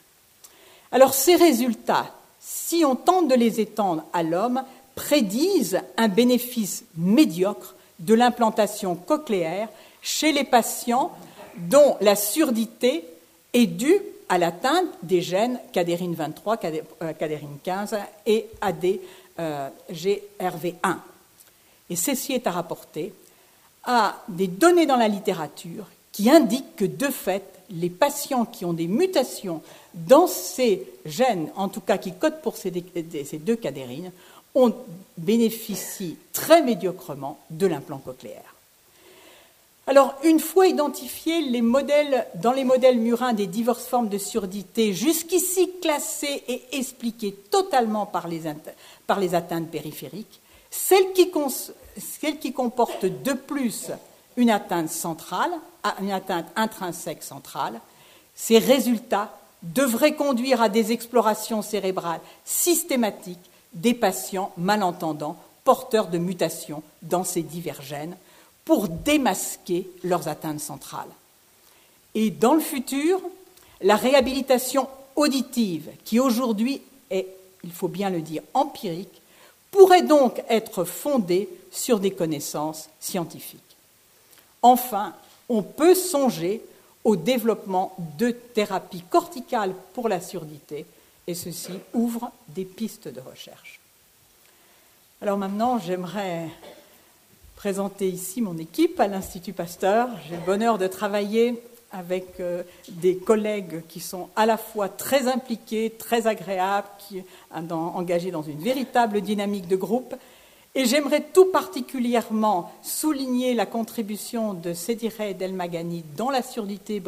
Alors ces résultats, si on tente de les étendre à l'homme, prédisent un bénéfice médiocre de l'implantation cochléaire chez les patients dont la surdité est due à l'atteinte des gènes cadérine 23, cadérine 15 et ADGRV1. Et ceci est à rapporter à des données dans la littérature qui indiquent que, de fait, les patients qui ont des mutations dans ces gènes, en tout cas qui codent pour ces, deux cadérines, on bénéficie très médiocrement de l'implant cochléaire. Alors, une fois identifiés les modèles, dans les modèles murins des diverses formes de surdité, jusqu'ici classées et expliquées totalement par les, atteintes périphériques, celles qui, celles qui comportent de plus une atteinte centrale, une atteinte intrinsèque centrale, ces résultats devraient conduire à des explorations cérébrales systématiques des patients malentendants porteurs de mutations dans ces divers gènes pour démasquer leurs atteintes centrales. Et dans le futur, la réhabilitation auditive, qui aujourd'hui est, il faut bien le dire, empirique, pourrait donc être fondée sur des connaissances scientifiques. Enfin, on peut songer au développement de thérapies corticales pour la surdité, et ceci ouvre des pistes de recherche. Alors maintenant, j'aimerais présenter ici mon équipe à l'Institut Pasteur. J'ai le bonheur de travailler avec euh, des collègues qui sont à la fois très impliqués, très agréables, qui, engagés dans une véritable dynamique de groupe, Et j'aimerais tout particulièrement souligner la contribution de Sédiré Delmagani dans la surdité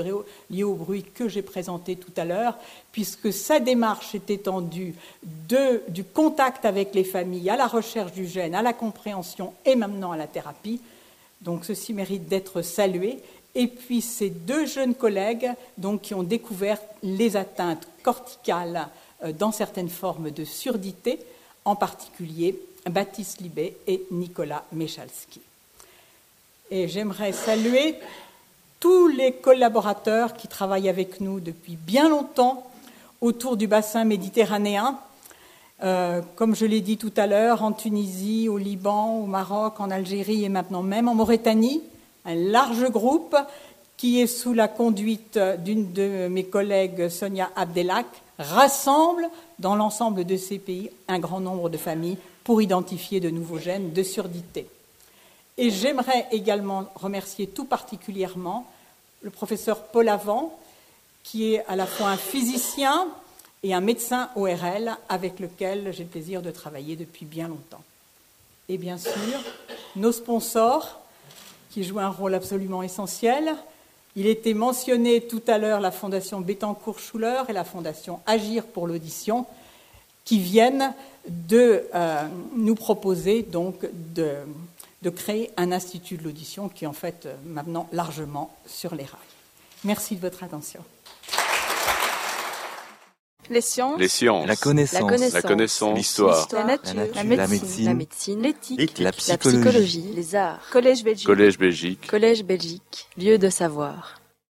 liée au bruit que j'ai présenté tout à l'heure, puisque sa démarche est étendue du contact avec les familles à la recherche du gène, à la compréhension et maintenant à la thérapie. Donc ceci mérite d'être salué. Et puis ces deux jeunes collègues qui ont découvert les atteintes corticales euh, dans certaines formes de surdité, en particulier Baptiste Libet et Nicolas Mechalski. Et j'aimerais saluer tous les collaborateurs qui travaillent avec nous depuis bien longtemps autour du bassin méditerranéen, euh, comme je l'ai dit tout à l'heure, en Tunisie, au Liban, au Maroc, en Algérie et maintenant même en Mauritanie, un large groupe qui est sous la conduite d'une de mes collègues, Sonia Abdelak, rassemble dans l'ensemble de ces pays un grand nombre de familles pour identifier de nouveaux gènes de surdité. Et j'aimerais également remercier tout particulièrement le professeur Paul Avant, qui est à la fois un physicien et un médecin ORL avec lequel j'ai le plaisir de travailler depuis bien longtemps. Et bien sûr, nos sponsors, qui jouent un rôle absolument essentiel. Il était mentionné tout à l'heure la Fondation Bettencourt-Schuller et la Fondation Agir pour l'audition, qui viennent de euh, nous proposer donc de, de, créer un institut de l'audition qui est en fait euh, maintenant largement sur les rails. Merci de votre attention. Les sciences. Les sciences. La connaissance. La connaissance. L'histoire. La nature. La, nature. la médecine. La médecine. L'éthique. La, psychologie. Les arts. Collège Belgique. Collège Belgique. Collège Belgique. Lieu de savoir.